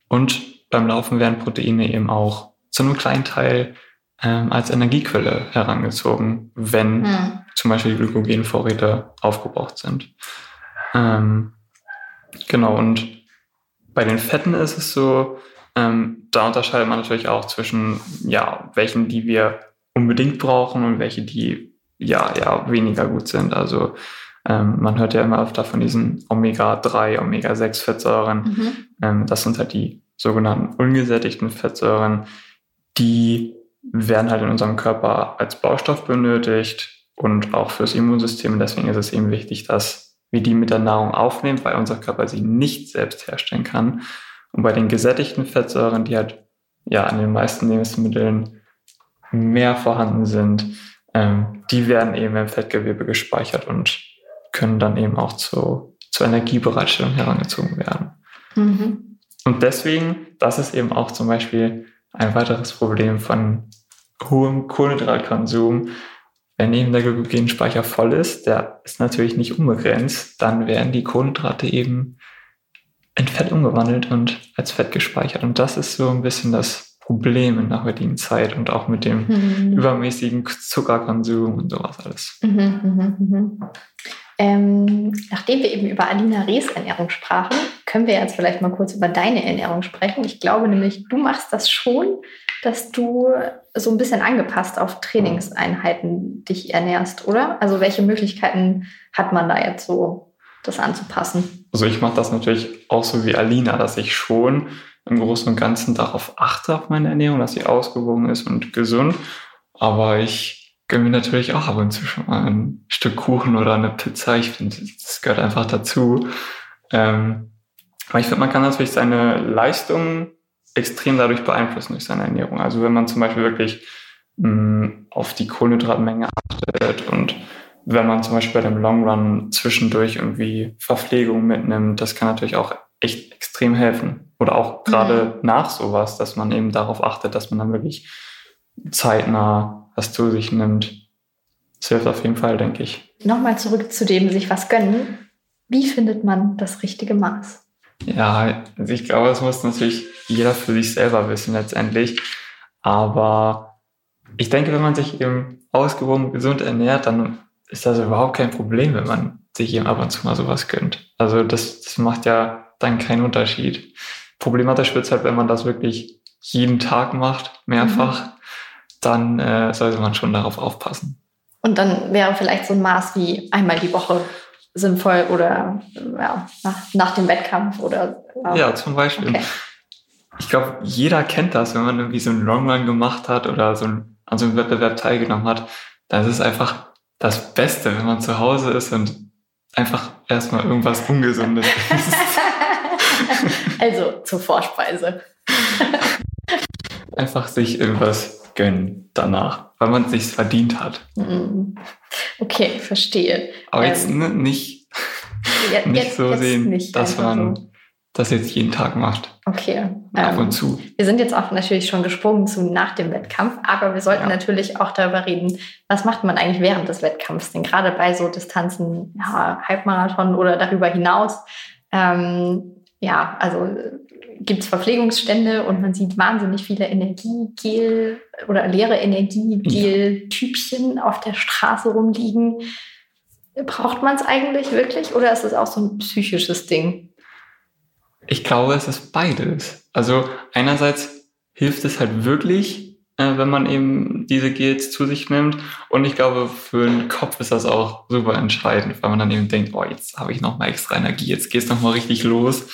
Und beim Laufen werden Proteine eben auch zu einem kleinen Teil ähm, als Energiequelle herangezogen, wenn hm. zum Beispiel die Glykogenvorräte aufgebraucht sind. Ähm, genau, und bei den Fetten ist es so, ähm, da unterscheidet man natürlich auch zwischen, ja, welchen, die wir unbedingt brauchen und welche, die ja, ja weniger gut sind. Also ähm, man hört ja immer öfter von diesen Omega-3, Omega-6-Fettsäuren. Mhm. Ähm, das sind halt die sogenannten ungesättigten Fettsäuren. Die werden halt in unserem Körper als Baustoff benötigt und auch fürs Immunsystem. Deswegen ist es eben wichtig, dass wir die mit der Nahrung aufnehmen, weil unser Körper sie nicht selbst herstellen kann. Und bei den gesättigten Fettsäuren, die halt ja an den meisten Lebensmitteln mehr vorhanden sind, ähm, die werden eben im Fettgewebe gespeichert und können dann eben auch zu, zur Energiebereitstellung herangezogen werden. Mhm. Und deswegen, das ist eben auch zum Beispiel ein weiteres Problem von hohem Kohlenhydratkonsum. Wenn eben der Glykogenspeicher voll ist, der ist natürlich nicht unbegrenzt, dann werden die Kohlenhydrate eben in Fett umgewandelt und als Fett gespeichert. Und das ist so ein bisschen das Problem in der heutigen Zeit und auch mit dem mhm. übermäßigen Zuckerkonsum und sowas alles. Mhm, mhm, mhm. Ähm, nachdem wir eben über Alina Rees Ernährung sprachen, können wir jetzt vielleicht mal kurz über deine Ernährung sprechen. Ich glaube nämlich, du machst das schon, dass du so ein bisschen angepasst auf Trainingseinheiten dich ernährst, oder? Also welche Möglichkeiten hat man da jetzt so, das anzupassen? Also ich mache das natürlich auch so wie Alina, dass ich schon im Großen und Ganzen darauf achte, auf meine Ernährung, dass sie ausgewogen ist und gesund. Aber ich gönne mir natürlich auch ab und zu schon mal ein Stück Kuchen oder eine Pizza. Ich finde, das gehört einfach dazu. Ähm, aber ich finde, man kann natürlich seine Leistung extrem dadurch beeinflussen durch seine Ernährung. Also wenn man zum Beispiel wirklich mh, mm, auf die Kohlenhydratmenge achtet und wenn man zum Beispiel bei dem Long Run zwischendurch irgendwie Verpflegung mitnimmt, das kann natürlich auch echt extrem helfen. Oder auch gerade mhm. nach sowas, dass man eben darauf achtet, dass man dann wirklich zeitnah was zu sich nimmt. Das hilft auf jeden Fall, denke ich. Nochmal zurück zu dem sich was gönnen. Wie findet man das richtige Maß? Ja, also ich glaube, das muss natürlich jeder für sich selber wissen letztendlich. Aber ich denke, wenn man sich eben ausgewogen gesund ernährt, dann ist das überhaupt kein Problem, wenn man sich eben ab und zu mal sowas gönnt. Also das, das macht ja dann keinen Unterschied. Problematisch wird es halt, wenn man das wirklich jeden Tag macht, mehrfach, mhm. dann äh, sollte man schon darauf aufpassen. Und dann wäre vielleicht so ein Maß wie einmal die Woche sinnvoll oder ja, nach, nach dem Wettkampf oder. Ja, ja zum Beispiel. Okay. Ich glaube, jeder kennt das, wenn man irgendwie so einen Longrun gemacht hat oder so ein, an so einem Wettbewerb teilgenommen hat. Dann ist es einfach das Beste, wenn man zu Hause ist und einfach erstmal irgendwas Ungesundes isst. also zur Vorspeise. einfach sich irgendwas gönnen danach, weil man es sich verdient hat. Mhm. Okay, verstehe. Aber jetzt ähm, nicht, ja, nicht jetzt, so jetzt sehen, nicht dass man so. das jetzt jeden Tag macht. Okay. Ab und ähm, zu. Wir sind jetzt auch natürlich schon gesprungen zu nach dem Wettkampf, aber wir sollten ja. natürlich auch darüber reden, was macht man eigentlich während des Wettkampfs? Denn gerade bei so Distanzen, ja, Halbmarathon oder darüber hinaus, ähm, ja, also gibt es Verpflegungsstände und man sieht wahnsinnig viele Energiegel oder leere Energiegel-Typchen ja. auf der Straße rumliegen. Braucht man es eigentlich wirklich oder ist es auch so ein psychisches Ding? Ich glaube, es ist beides. Also einerseits hilft es halt wirklich, äh, wenn man eben diese Gels zu sich nimmt. Und ich glaube, für den Kopf ist das auch super entscheidend, weil man dann eben denkt, oh, jetzt habe ich noch mal extra Energie, jetzt geht es noch mal richtig los.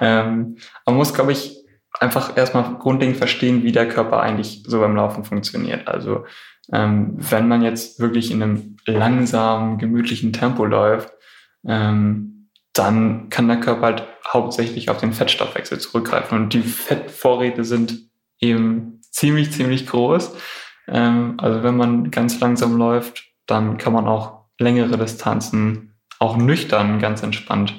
Ähm, man muss, glaube ich, einfach erstmal grundlegend verstehen, wie der Körper eigentlich so beim Laufen funktioniert. Also ähm, wenn man jetzt wirklich in einem langsamen, gemütlichen Tempo läuft, ähm, dann kann der Körper halt hauptsächlich auf den Fettstoffwechsel zurückgreifen. Und die Fettvorräte sind eben ziemlich, ziemlich groß. Ähm, also wenn man ganz langsam läuft, dann kann man auch längere Distanzen auch nüchtern ganz entspannt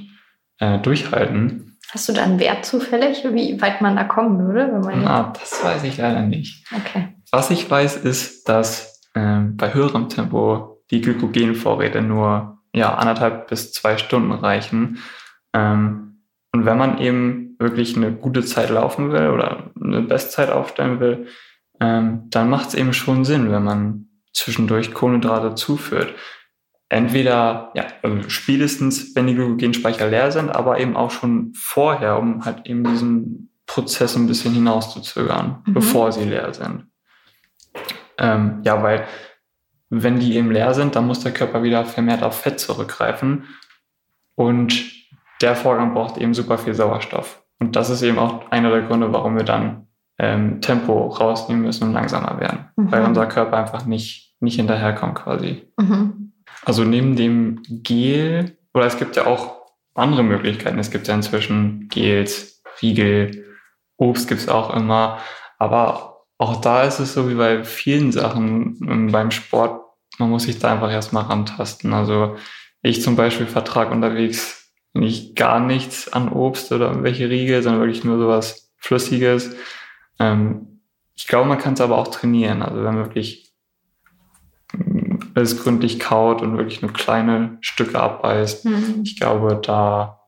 äh, durchhalten. Hast du da einen Wert zufällig, wie weit man da kommen würde? Wenn man Na, das weiß ich leider nicht. Okay. Was ich weiß, ist, dass ähm, bei höherem Tempo die Glykogenvorräte nur ja, anderthalb bis zwei Stunden reichen. Ähm, und wenn man eben wirklich eine gute Zeit laufen will oder eine Bestzeit aufstellen will, ähm, dann macht es eben schon Sinn, wenn man zwischendurch Kohlenhydrate zuführt. Entweder, ja, also spätestens, wenn die Glykogenspeicher leer sind, aber eben auch schon vorher, um halt eben diesen Prozess ein bisschen hinauszuzögern, mhm. bevor sie leer sind. Ähm, ja, weil wenn die eben leer sind, dann muss der Körper wieder vermehrt auf Fett zurückgreifen. Und der Vorgang braucht eben super viel Sauerstoff. Und das ist eben auch einer der Gründe, warum wir dann ähm, Tempo rausnehmen müssen und langsamer werden. Mhm. Weil unser Körper einfach nicht, nicht hinterherkommt quasi. Mhm. Also neben dem Gel, oder es gibt ja auch andere Möglichkeiten. Es gibt ja inzwischen Gels, Riegel, Obst gibt's auch immer. Aber auch da ist es so wie bei vielen Sachen ähm, beim Sport, man muss sich da einfach erstmal rantasten. Also ich zum Beispiel vertrage unterwegs nicht gar nichts an Obst oder irgendwelche Riegel, sondern wirklich nur sowas Flüssiges. Ähm, ich glaube, man kann es aber auch trainieren. Also wenn wirklich alles gründlich kaut und wirklich nur kleine Stücke abbeißt, mhm. ich glaube, da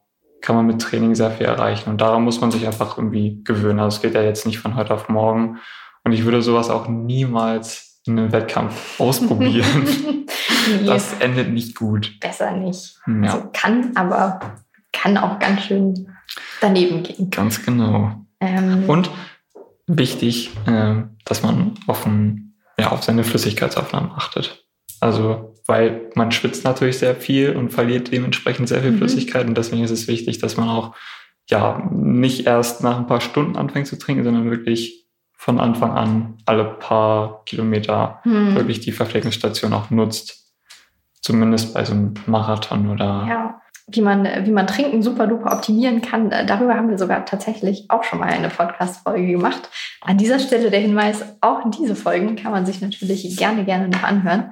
kann man mit Training sehr viel erreichen. Und daran muss man sich einfach irgendwie gewöhnen. Also es geht ja jetzt nicht von heute auf morgen. Und ich würde sowas auch niemals in einem Wettkampf ausprobieren. nee. Das endet nicht gut. Besser nicht. Ja. Also kann, aber kann auch ganz schön daneben gehen. Ganz genau. Ähm, Und wichtig, äh, dass man auf, ein, ja, auf seine Flüssigkeitsaufnahmen achtet. Also, weil man schwitzt natürlich sehr viel und verliert dementsprechend sehr viel mhm. Flüssigkeit. Und deswegen ist es wichtig, dass man auch ja nicht erst nach ein paar Stunden anfängt zu trinken, sondern wirklich von Anfang an alle paar Kilometer hm. wirklich die Verpflegungsstation auch nutzt. Zumindest bei so einem Marathon oder. Ja, wie man, wie man Trinken super duper optimieren kann. Darüber haben wir sogar tatsächlich auch schon mal eine Podcast-Folge gemacht. An dieser Stelle der Hinweis, auch diese Folgen kann man sich natürlich gerne, gerne noch anhören.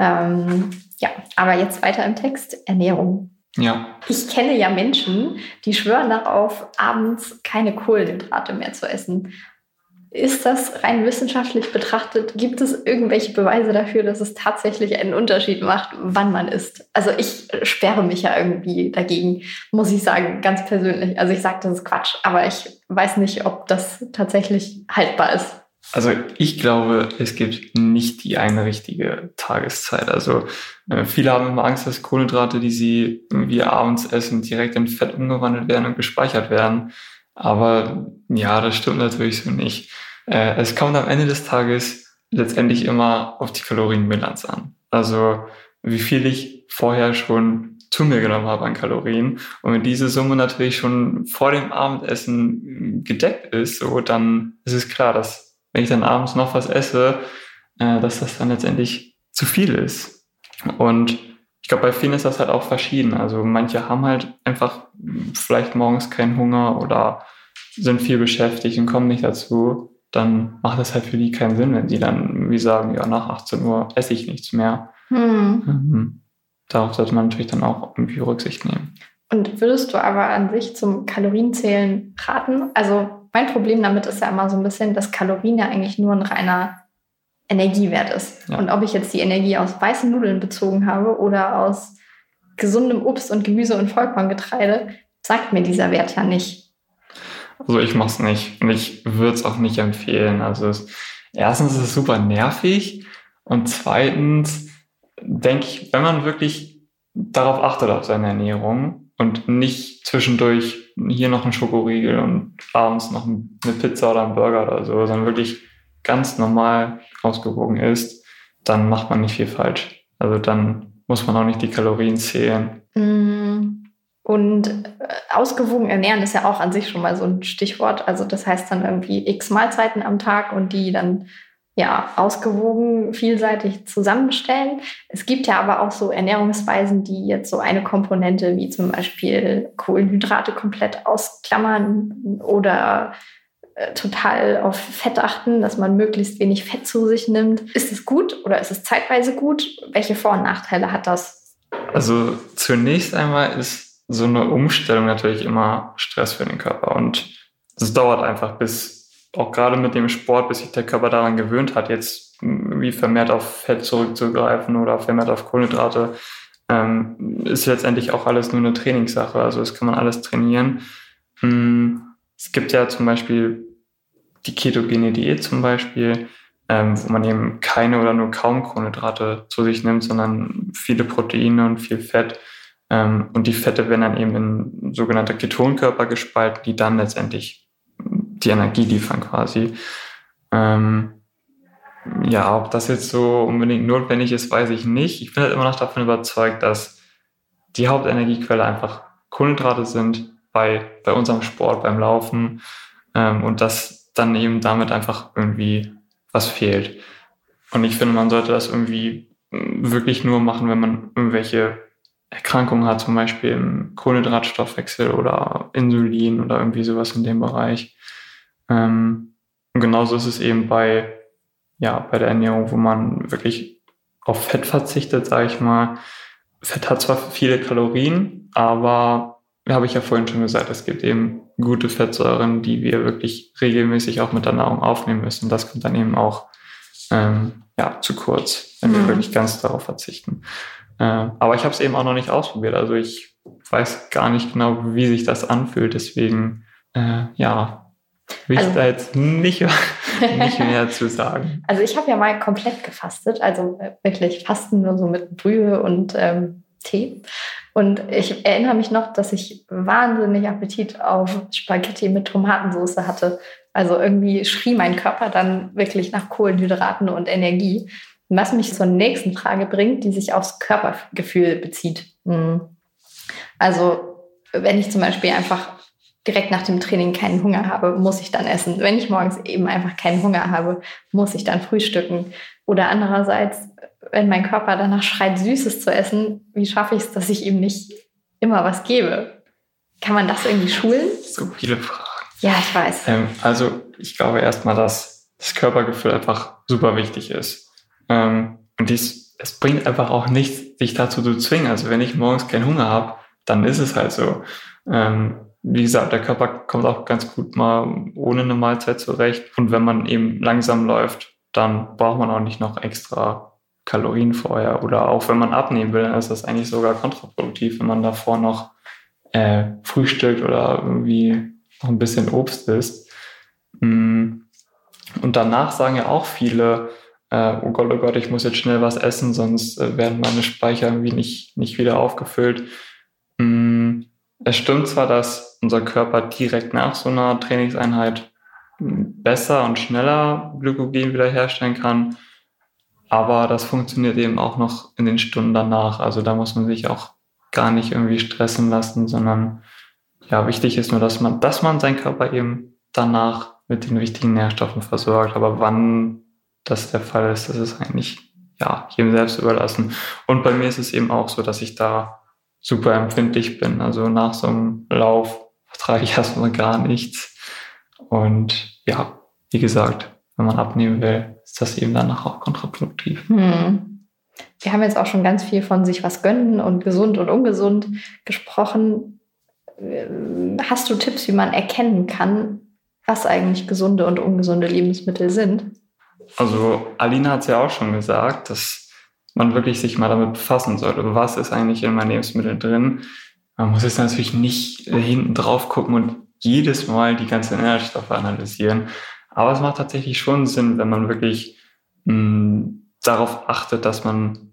Ähm, ja, aber jetzt weiter im Text. Ernährung. Ja. Ich kenne ja Menschen, die schwören darauf, abends keine Kohlenhydrate mehr zu essen. Ist das rein wissenschaftlich betrachtet, gibt es irgendwelche Beweise dafür, dass es tatsächlich einen Unterschied macht, wann man isst? Also ich sperre mich ja irgendwie dagegen, muss ich sagen, ganz persönlich. Also ich sage, das ist Quatsch, aber ich weiß nicht, ob das tatsächlich haltbar ist. Also ich glaube, es gibt nicht die eine richtige Tageszeit. Also äh, viele haben immer Angst, dass Kohlenhydrate, die sie irgendwie abends essen, direkt in Fett umgewandelt werden und gespeichert werden. Aber ja, das stimmt natürlich so nicht. Äh, es kommt am Ende des Tages letztendlich immer auf die Kalorienbilanz an. Also wie viel ich vorher schon zu mir genommen habe an Kalorien. Und wenn diese Summe natürlich schon vor dem Abendessen gedeckt ist, so, dann ist es klar, dass wenn ich dann abends noch was esse, äh, dass das dann letztendlich zu viel ist. Und ich glaube, bei vielen ist das halt auch verschieden. Also manche haben halt einfach vielleicht morgens keinen Hunger oder sind viel beschäftigt und kommen nicht dazu. Dann macht es halt für die keinen Sinn, wenn sie dann wie sagen, ja, nach 18 Uhr esse ich nichts mehr. Hm. Mhm. Darauf sollte man natürlich dann auch irgendwie Rücksicht nehmen. Und würdest du aber an sich zum Kalorienzählen raten? Also mein Problem damit ist ja immer so ein bisschen, dass Kalorien ja eigentlich nur ein reiner Energiewert ist. Ja. Und ob ich jetzt die Energie aus weißen Nudeln bezogen habe oder aus gesundem Obst und Gemüse und Vollkorngetreide, sagt mir dieser Wert ja nicht. Also ich mache es nicht und ich würde es auch nicht empfehlen. Also es, erstens ist es super nervig und zweitens denke ich, wenn man wirklich darauf achtet auf seine Ernährung und nicht zwischendurch hier noch ein Schokoriegel und abends noch eine Pizza oder ein Burger oder so, sondern wirklich ganz normal ausgewogen ist, dann macht man nicht viel falsch. Also dann muss man auch nicht die Kalorien zählen. Mm. Und äh, ausgewogen ernähren ist ja auch an sich schon mal so ein Stichwort. Also das heißt dann irgendwie x Mahlzeiten am Tag und die dann ja ausgewogen, vielseitig zusammenstellen. Es gibt ja aber auch so Ernährungsweisen, die jetzt so eine Komponente wie zum Beispiel Kohlenhydrate komplett ausklammern oder äh, total auf Fett achten, dass man möglichst wenig Fett zu sich nimmt. Ist es gut oder ist es zeitweise gut? Welche Vor- und Nachteile hat das? Also zunächst einmal ist so eine Umstellung natürlich immer Stress für den Körper. Und es dauert einfach, bis auch gerade mit dem Sport, bis sich der Körper daran gewöhnt hat, jetzt wie vermehrt auf Fett zurückzugreifen oder vermehrt auf Kohlenhydrate, ähm, ist letztendlich auch alles nur eine Trainingssache. Also das kann man alles trainieren. Hm, es gibt ja zum Beispiel die ketogene Diät zum Beispiel, ähm, wo man eben keine oder nur kaum Kohlenhydrate zu sich nimmt, sondern viele Proteine und viel Fett. Ähm, und die Fette werden dann eben in sogenannte Ketonkörper gespalten, die dann letztendlich die Energie liefern quasi. Ähm, ja, ob das jetzt so unbedingt notwendig ist, weiß ich nicht. Ich bin halt immer noch davon überzeugt, dass die Hauptenergiequelle einfach Kohlenhydrate sind bei, bei unserem Sport, beim Laufen ähm, und dass dann eben damit einfach irgendwie was fehlt. Und ich finde, man sollte das irgendwie wirklich nur machen, wenn man irgendwelche Erkrankungen hat, zum Beispiel im Kohlenhydratstoffwechsel oder Insulin oder irgendwie sowas in dem Bereich. Ähm, und genauso ist es eben bei, ja, bei der Ernährung, wo man wirklich auf Fett verzichtet, sage ich mal. Fett hat zwar viele Kalorien, aber habe ich ja vorhin schon gesagt, es gibt eben gute Fettsäuren, die wir wirklich regelmäßig auch mit der Nahrung aufnehmen müssen. Das kommt dann eben auch ähm, ja, zu kurz, wenn wir mhm. wirklich ganz darauf verzichten. Äh, aber ich habe es eben auch noch nicht ausprobiert. Also ich weiß gar nicht genau, wie sich das anfühlt. Deswegen, äh, ja, will also, ich da jetzt nicht, nicht mehr zu sagen. Also ich habe ja mal komplett gefastet, also wirklich Fasten nur so mit Brühe und ähm, Tee. Und ich erinnere mich noch, dass ich wahnsinnig Appetit auf Spaghetti mit Tomatensauce hatte. Also irgendwie schrie mein Körper dann wirklich nach Kohlenhydraten und Energie. Was mich zur nächsten Frage bringt, die sich aufs Körpergefühl bezieht. Hm. Also wenn ich zum Beispiel einfach direkt nach dem Training keinen Hunger habe, muss ich dann essen. Wenn ich morgens eben einfach keinen Hunger habe, muss ich dann frühstücken. Oder andererseits, wenn mein Körper danach schreit, Süßes zu essen, wie schaffe ich es, dass ich ihm nicht immer was gebe? Kann man das irgendwie schulen? So viele Fragen. Ja, ich weiß. Ähm, also ich glaube erstmal, dass das Körpergefühl einfach super wichtig ist. Ähm, und dies, es bringt einfach auch nichts, sich dazu zu zwingen. Also wenn ich morgens keinen Hunger habe, dann ist es halt so. Ähm, wie gesagt, der Körper kommt auch ganz gut mal ohne eine Mahlzeit zurecht. Und wenn man eben langsam läuft, dann braucht man auch nicht noch extra Kalorien vorher. Oder auch wenn man abnehmen will, dann ist das eigentlich sogar kontraproduktiv, wenn man davor noch äh, frühstückt oder irgendwie noch ein bisschen Obst isst. Mm. Und danach sagen ja auch viele, äh, oh Gott, oh Gott, ich muss jetzt schnell was essen, sonst äh, werden meine Speicher irgendwie nicht, nicht wieder aufgefüllt. Es stimmt zwar, dass unser Körper direkt nach so einer Trainingseinheit besser und schneller Glykogen wiederherstellen kann, aber das funktioniert eben auch noch in den Stunden danach. Also da muss man sich auch gar nicht irgendwie stressen lassen, sondern ja, wichtig ist nur, dass man, dass man seinen Körper eben danach mit den wichtigen Nährstoffen versorgt. Aber wann das der Fall ist, das ist eigentlich ja jedem selbst überlassen. Und bei mir ist es eben auch so, dass ich da super empfindlich bin. Also nach so einem Lauf vertrage ich erstmal gar nichts. Und ja, wie gesagt, wenn man abnehmen will, ist das eben danach auch kontraproduktiv. Hm. Wir haben jetzt auch schon ganz viel von sich was gönnen und gesund und ungesund gesprochen. Hast du Tipps, wie man erkennen kann, was eigentlich gesunde und ungesunde Lebensmittel sind? Also Alina hat es ja auch schon gesagt, dass man wirklich sich mal damit befassen sollte. Was ist eigentlich in meinen Lebensmitteln drin? Man muss jetzt natürlich nicht hinten drauf gucken und jedes Mal die ganzen Inhaltsstoffe analysieren. Aber es macht tatsächlich schon Sinn, wenn man wirklich mh, hm, darauf achtet, dass man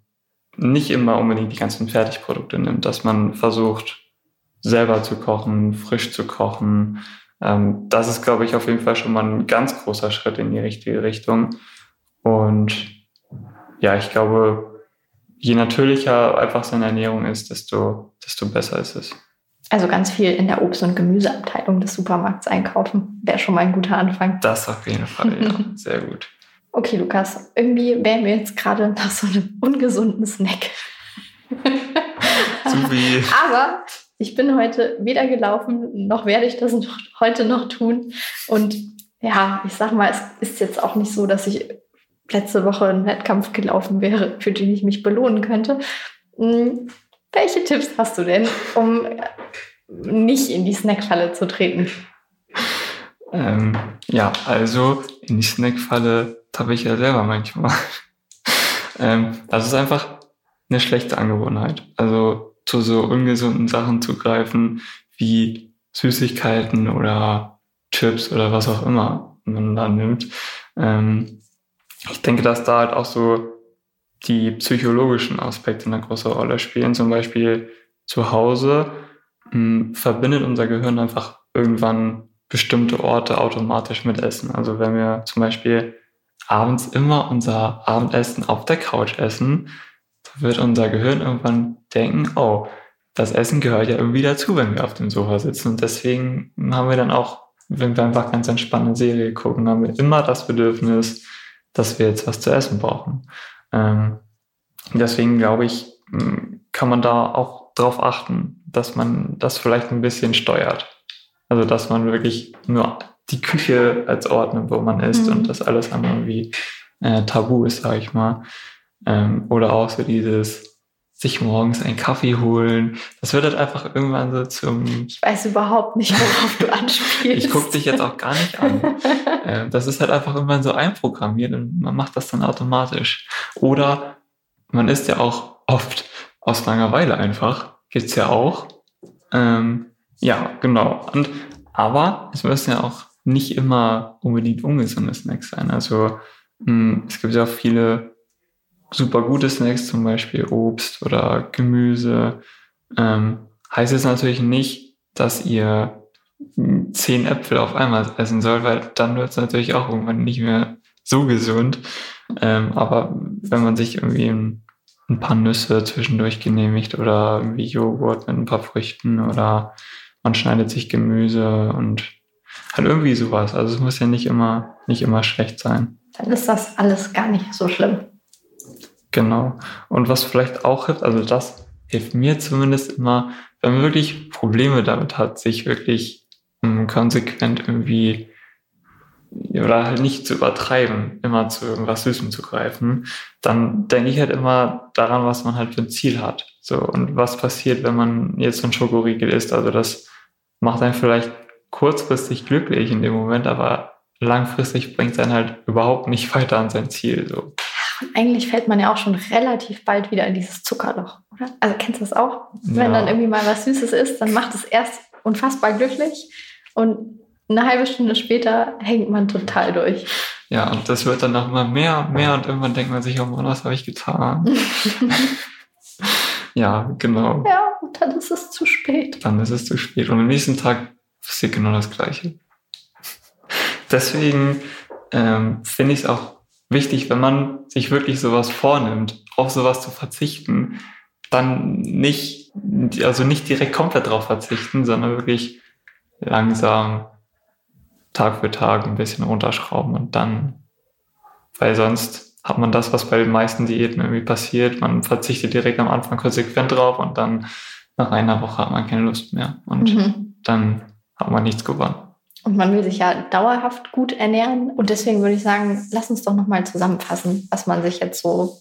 nicht immer unbedingt die ganzen Fertigprodukte nimmt, dass man versucht, selber zu kochen, frisch zu kochen, ähm, das ist, glaube ich, auf jeden Fall schon mal ein ganz großer Schritt in die richtige Richtung. Und ja, ich glaube, je natürlicher einfach seine Ernährung ist, desto, desto besser ist es. Also ganz viel in der Obst- und Gemüseabteilung des Supermarkts einkaufen, wäre schon mal ein guter Anfang. Das auf jeden Fall, ja. Sehr gut. Okay, Lukas, irgendwie wären wir jetzt gerade nach so einem ungesunden Snack. Zu viel. Aber ich bin heute weder gelaufen, noch werde ich das noch, heute noch tun. Und ja, ich sag mal, es ist jetzt auch nicht so, dass ich letzte Woche einen Wettkampf gelaufen wäre, für den ich mich belohnen könnte. Hm, Welche Tipps hast du denn, um nicht in die Snackfalle zu treten? Ähm, ja, also in die Snackfalle tappe ich ja selber manchmal. ähm, das ist einfach eine schlechte Angewohnheit. Also zu so ungesunden Sachen zu greifen, wie Süßigkeiten oder Chips oder was auch immer man da nimmt. Ähm, ich denke, dass da halt auch so die psychologischen Aspekte eine große Rolle spielen. Zum Beispiel zu Hause mh, hm, verbindet unser Gehirn einfach irgendwann bestimmte Orte automatisch mit Essen. Also wenn wir zum Beispiel abends immer unser Abendessen auf der Couch essen, wird unser Gehirn irgendwann denken, oh, das Essen gehört ja irgendwie dazu, wenn wir auf dem Sofa sitzen. Und deswegen haben wir dann auch, wenn wir einfach ganz entspannte Serie gucken, haben wir immer das Bedürfnis, dass wir jetzt was zu essen brauchen. Ähm, deswegen glaube ich, kann man da auch drauf achten, dass man das vielleicht ein bisschen steuert. Also dass man wirklich nur die Küche als Ort nimmt, wo man isst mhm. und das alles andere irgendwie äh, tabu ist, sage ich mal. Ähm, oder auch so dieses sich morgens einen Kaffee holen. Das wird halt einfach irgendwann so zum... Ich weiß überhaupt nicht, worauf du anspielst. ich gucke dich jetzt auch gar nicht an. äh, das ist halt einfach irgendwann so einprogrammiert und man macht das dann automatisch. Oder man isst ja auch oft aus Langeweile einfach. Gibt's ja auch. Ähm, ja, genau. Und, aber es müssen ja auch nicht immer unbedingt ungesunde Snacks sein. Also mh, hm, es gibt ja auch viele super gute Snacks, zum Beispiel Obst oder Gemüse. Ähm, heißt es natürlich nicht, dass ihr zehn Äpfel auf einmal essen sollt, weil dann wird es natürlich auch irgendwann nicht mehr so gesund. Ähm, aber wenn man sich irgendwie ein, ein, paar Nüsse zwischendurch genehmigt oder irgendwie Joghurt mit ein paar Früchten oder man schneidet sich Gemüse und halt irgendwie sowas. Also es muss ja nicht immer, nicht immer schlecht sein. Dann ist das alles gar nicht so schlimm. Genau. Und was vielleicht auch hilft, also das hilft mir zumindest immer, wenn man wirklich Probleme damit hat, sich wirklich um, ähm, konsequent irgendwie oder halt nicht zu übertreiben, immer zu irgendwas Süßem zu greifen, dann denke ich halt immer daran, was man halt für ein Ziel hat. So, und was passiert, wenn man jetzt so ein Schokoriegel isst? Also das macht einen vielleicht kurzfristig glücklich in dem Moment, aber langfristig bringt es einen halt überhaupt nicht weiter an sein Ziel. So. Eigentlich fällt man ja auch schon relativ bald wieder in dieses Zuckerloch, oder? Also kennst du das auch? Wenn dann irgendwie mal was Süßes ist, dann macht es erst unfassbar glücklich und eine halbe Stunde später hängt man total durch. Ja, und das wird dann noch mal mehr, mehr und irgendwann denkt man sich, oh Mann, was habe ich getan? ja, genau. Ja, und dann ist es zu spät. Dann ist es zu spät. Und am nächsten Tag passiert genau das Gleiche. Deswegen ähm, finde ich es auch wichtig, wenn man sich wirklich sowas vornimmt, auf sowas zu verzichten, dann nicht, also nicht direkt komplett darauf verzichten, sondern wirklich langsam Tag für Tag ein bisschen runterschrauben und dann, weil sonst hat man das, was bei den meisten Diäten irgendwie passiert. Man verzichtet direkt am Anfang konsequent drauf und dann nach einer Woche hat man keine Lust mehr und mhm. dann hat man nichts gewonnen. Und man will sich ja dauerhaft gut ernähren. Und deswegen würde ich sagen, lass uns doch nochmal zusammenfassen, was man sich jetzt so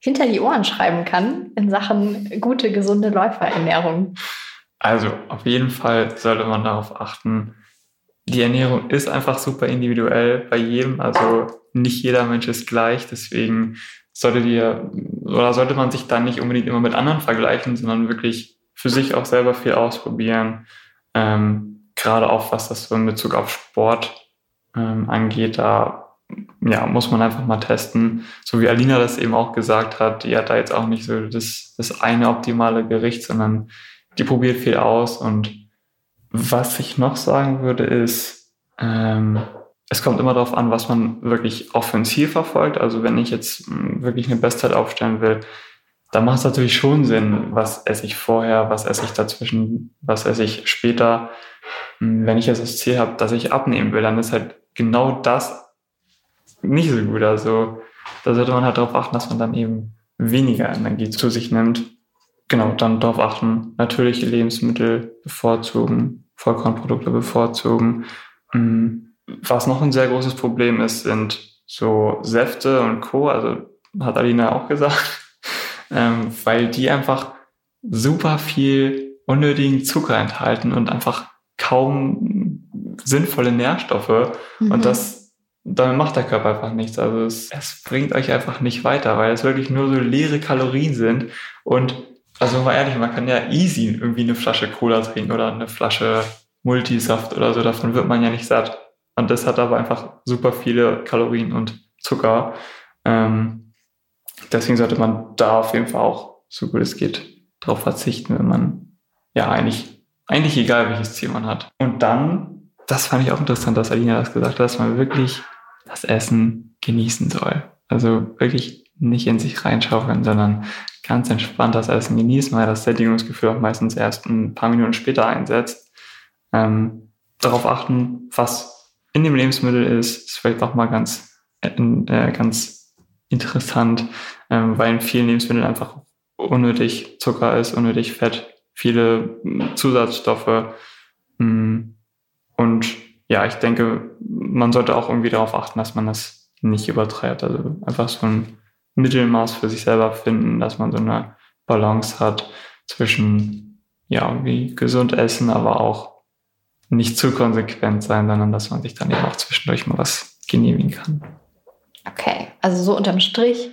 hinter die Ohren schreiben kann in Sachen gute, gesunde Läuferernährung. Also auf jeden Fall sollte man darauf achten, die Ernährung ist einfach super individuell bei jedem. Also nicht jeder Mensch ist gleich. Deswegen sollte dir oder sollte man sich dann nicht unbedingt immer mit anderen vergleichen, sondern wirklich für sich auch selber viel ausprobieren. Ähm, gerade auch was das so in Bezug auf Sport ähm, angeht, da ja, muss man einfach mal testen. So wie Alina das eben auch gesagt hat, die hat da jetzt auch nicht so das, das eine optimale Gericht, sondern die probiert viel aus. Und was ich noch sagen würde, ist, ähm, es kommt immer darauf an, was man wirklich auch für ein Ziel verfolgt. Also wenn ich jetzt hm, wirklich eine Bestzeit aufstellen will, da macht es natürlich schon Sinn, was esse ich vorher, was esse ich dazwischen, was esse ich später. Wenn ich jetzt das Ziel habe, dass ich abnehmen will, dann ist halt genau das nicht so gut. Also da sollte man halt darauf achten, dass man dann eben weniger Energie zu sich nimmt. Genau, dann darauf achten, natürliche Lebensmittel bevorzugen, Vollkornprodukte bevorzugen. Hm, was noch ein sehr großes Problem ist, sind so Säfte und Co. Also hat Alina auch gesagt ähm, weil die einfach super viel unnötigen Zucker enthalten und einfach kaum sinnvolle Nährstoffe. Mhm. Und das, damit macht der Körper einfach nichts. Also es, es bringt euch einfach nicht weiter, weil es wirklich nur so leere Kalorien sind. Und also mal ehrlich, man kann ja easy irgendwie eine Flasche Cola trinken oder eine Flasche Multisaft oder so. Davon wird man ja nicht satt. Und das hat aber einfach super viele Kalorien und Zucker. Ähm, deswegen sollte man da auf jeden Fall auch, so gut es geht, drauf verzichten, wenn man ja eigentlich, eigentlich egal welches Ziel man hat. Und dann, das fand ich auch interessant, dass Alina das gesagt hat, dass man wirklich das Essen genießen soll. Also wirklich nicht in sich reinschaufeln, sondern ganz entspannt das Essen genießen, weil das Sättigungsgefühl auch meistens erst ein paar Minuten später einsetzt. Ähm, darauf achten, was in dem Lebensmittel ist, ist vielleicht auch mal ganz, äh, ganz interessant, ähm, weil in vielen Lebensmitteln einfach unnötig Zucker ist, unnötig Fett, viele hm, Zusatzstoffe. Hm, und ja, ich denke, man sollte auch irgendwie darauf achten, dass man das nicht übertreibt. Also einfach so ein Mittelmaß für sich selber finden, dass man so eine Balance hat zwischen, ja, irgendwie gesund essen, aber auch nicht zu konsequent sein, sondern dass man sich dann eben auch zwischendurch mal was genehmigen kann. Okay, also so unterm Strich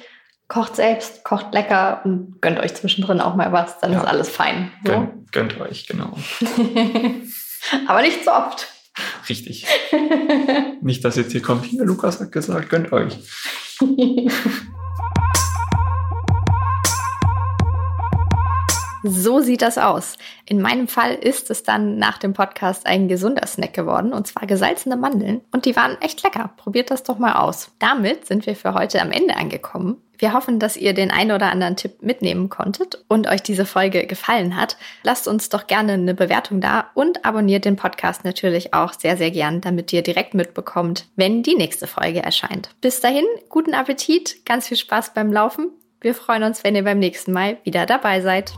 kocht selbst, kocht lecker und gönnt euch zwischendrin auch mal was, dann ja. ist alles fein. So? Gönnt, gönnt euch, genau. Aber nicht so oft. Richtig. nicht, dass jetzt hier kommt, hier, Lukas hat gesagt, gönnt euch. So sieht das aus. In meinem Fall ist es dann nach dem Podcast ein gesunder Snack geworden, und zwar gesalzene Mandeln. Und die waren echt lecker. Probiert das doch mal aus. Damit sind wir für heute am Ende angekommen. Wir hoffen, dass ihr den einen oder anderen Tipp mitnehmen konntet und euch diese Folge gefallen hat. Lasst uns doch gerne eine Bewertung da und abonniert den Podcast natürlich auch sehr, sehr gern, damit ihr direkt mitbekommt, wenn die nächste Folge erscheint. Bis dahin, guten Appetit, ganz viel Spaß beim Laufen. Wir freuen uns, wenn ihr beim nächsten Mal wieder dabei seid.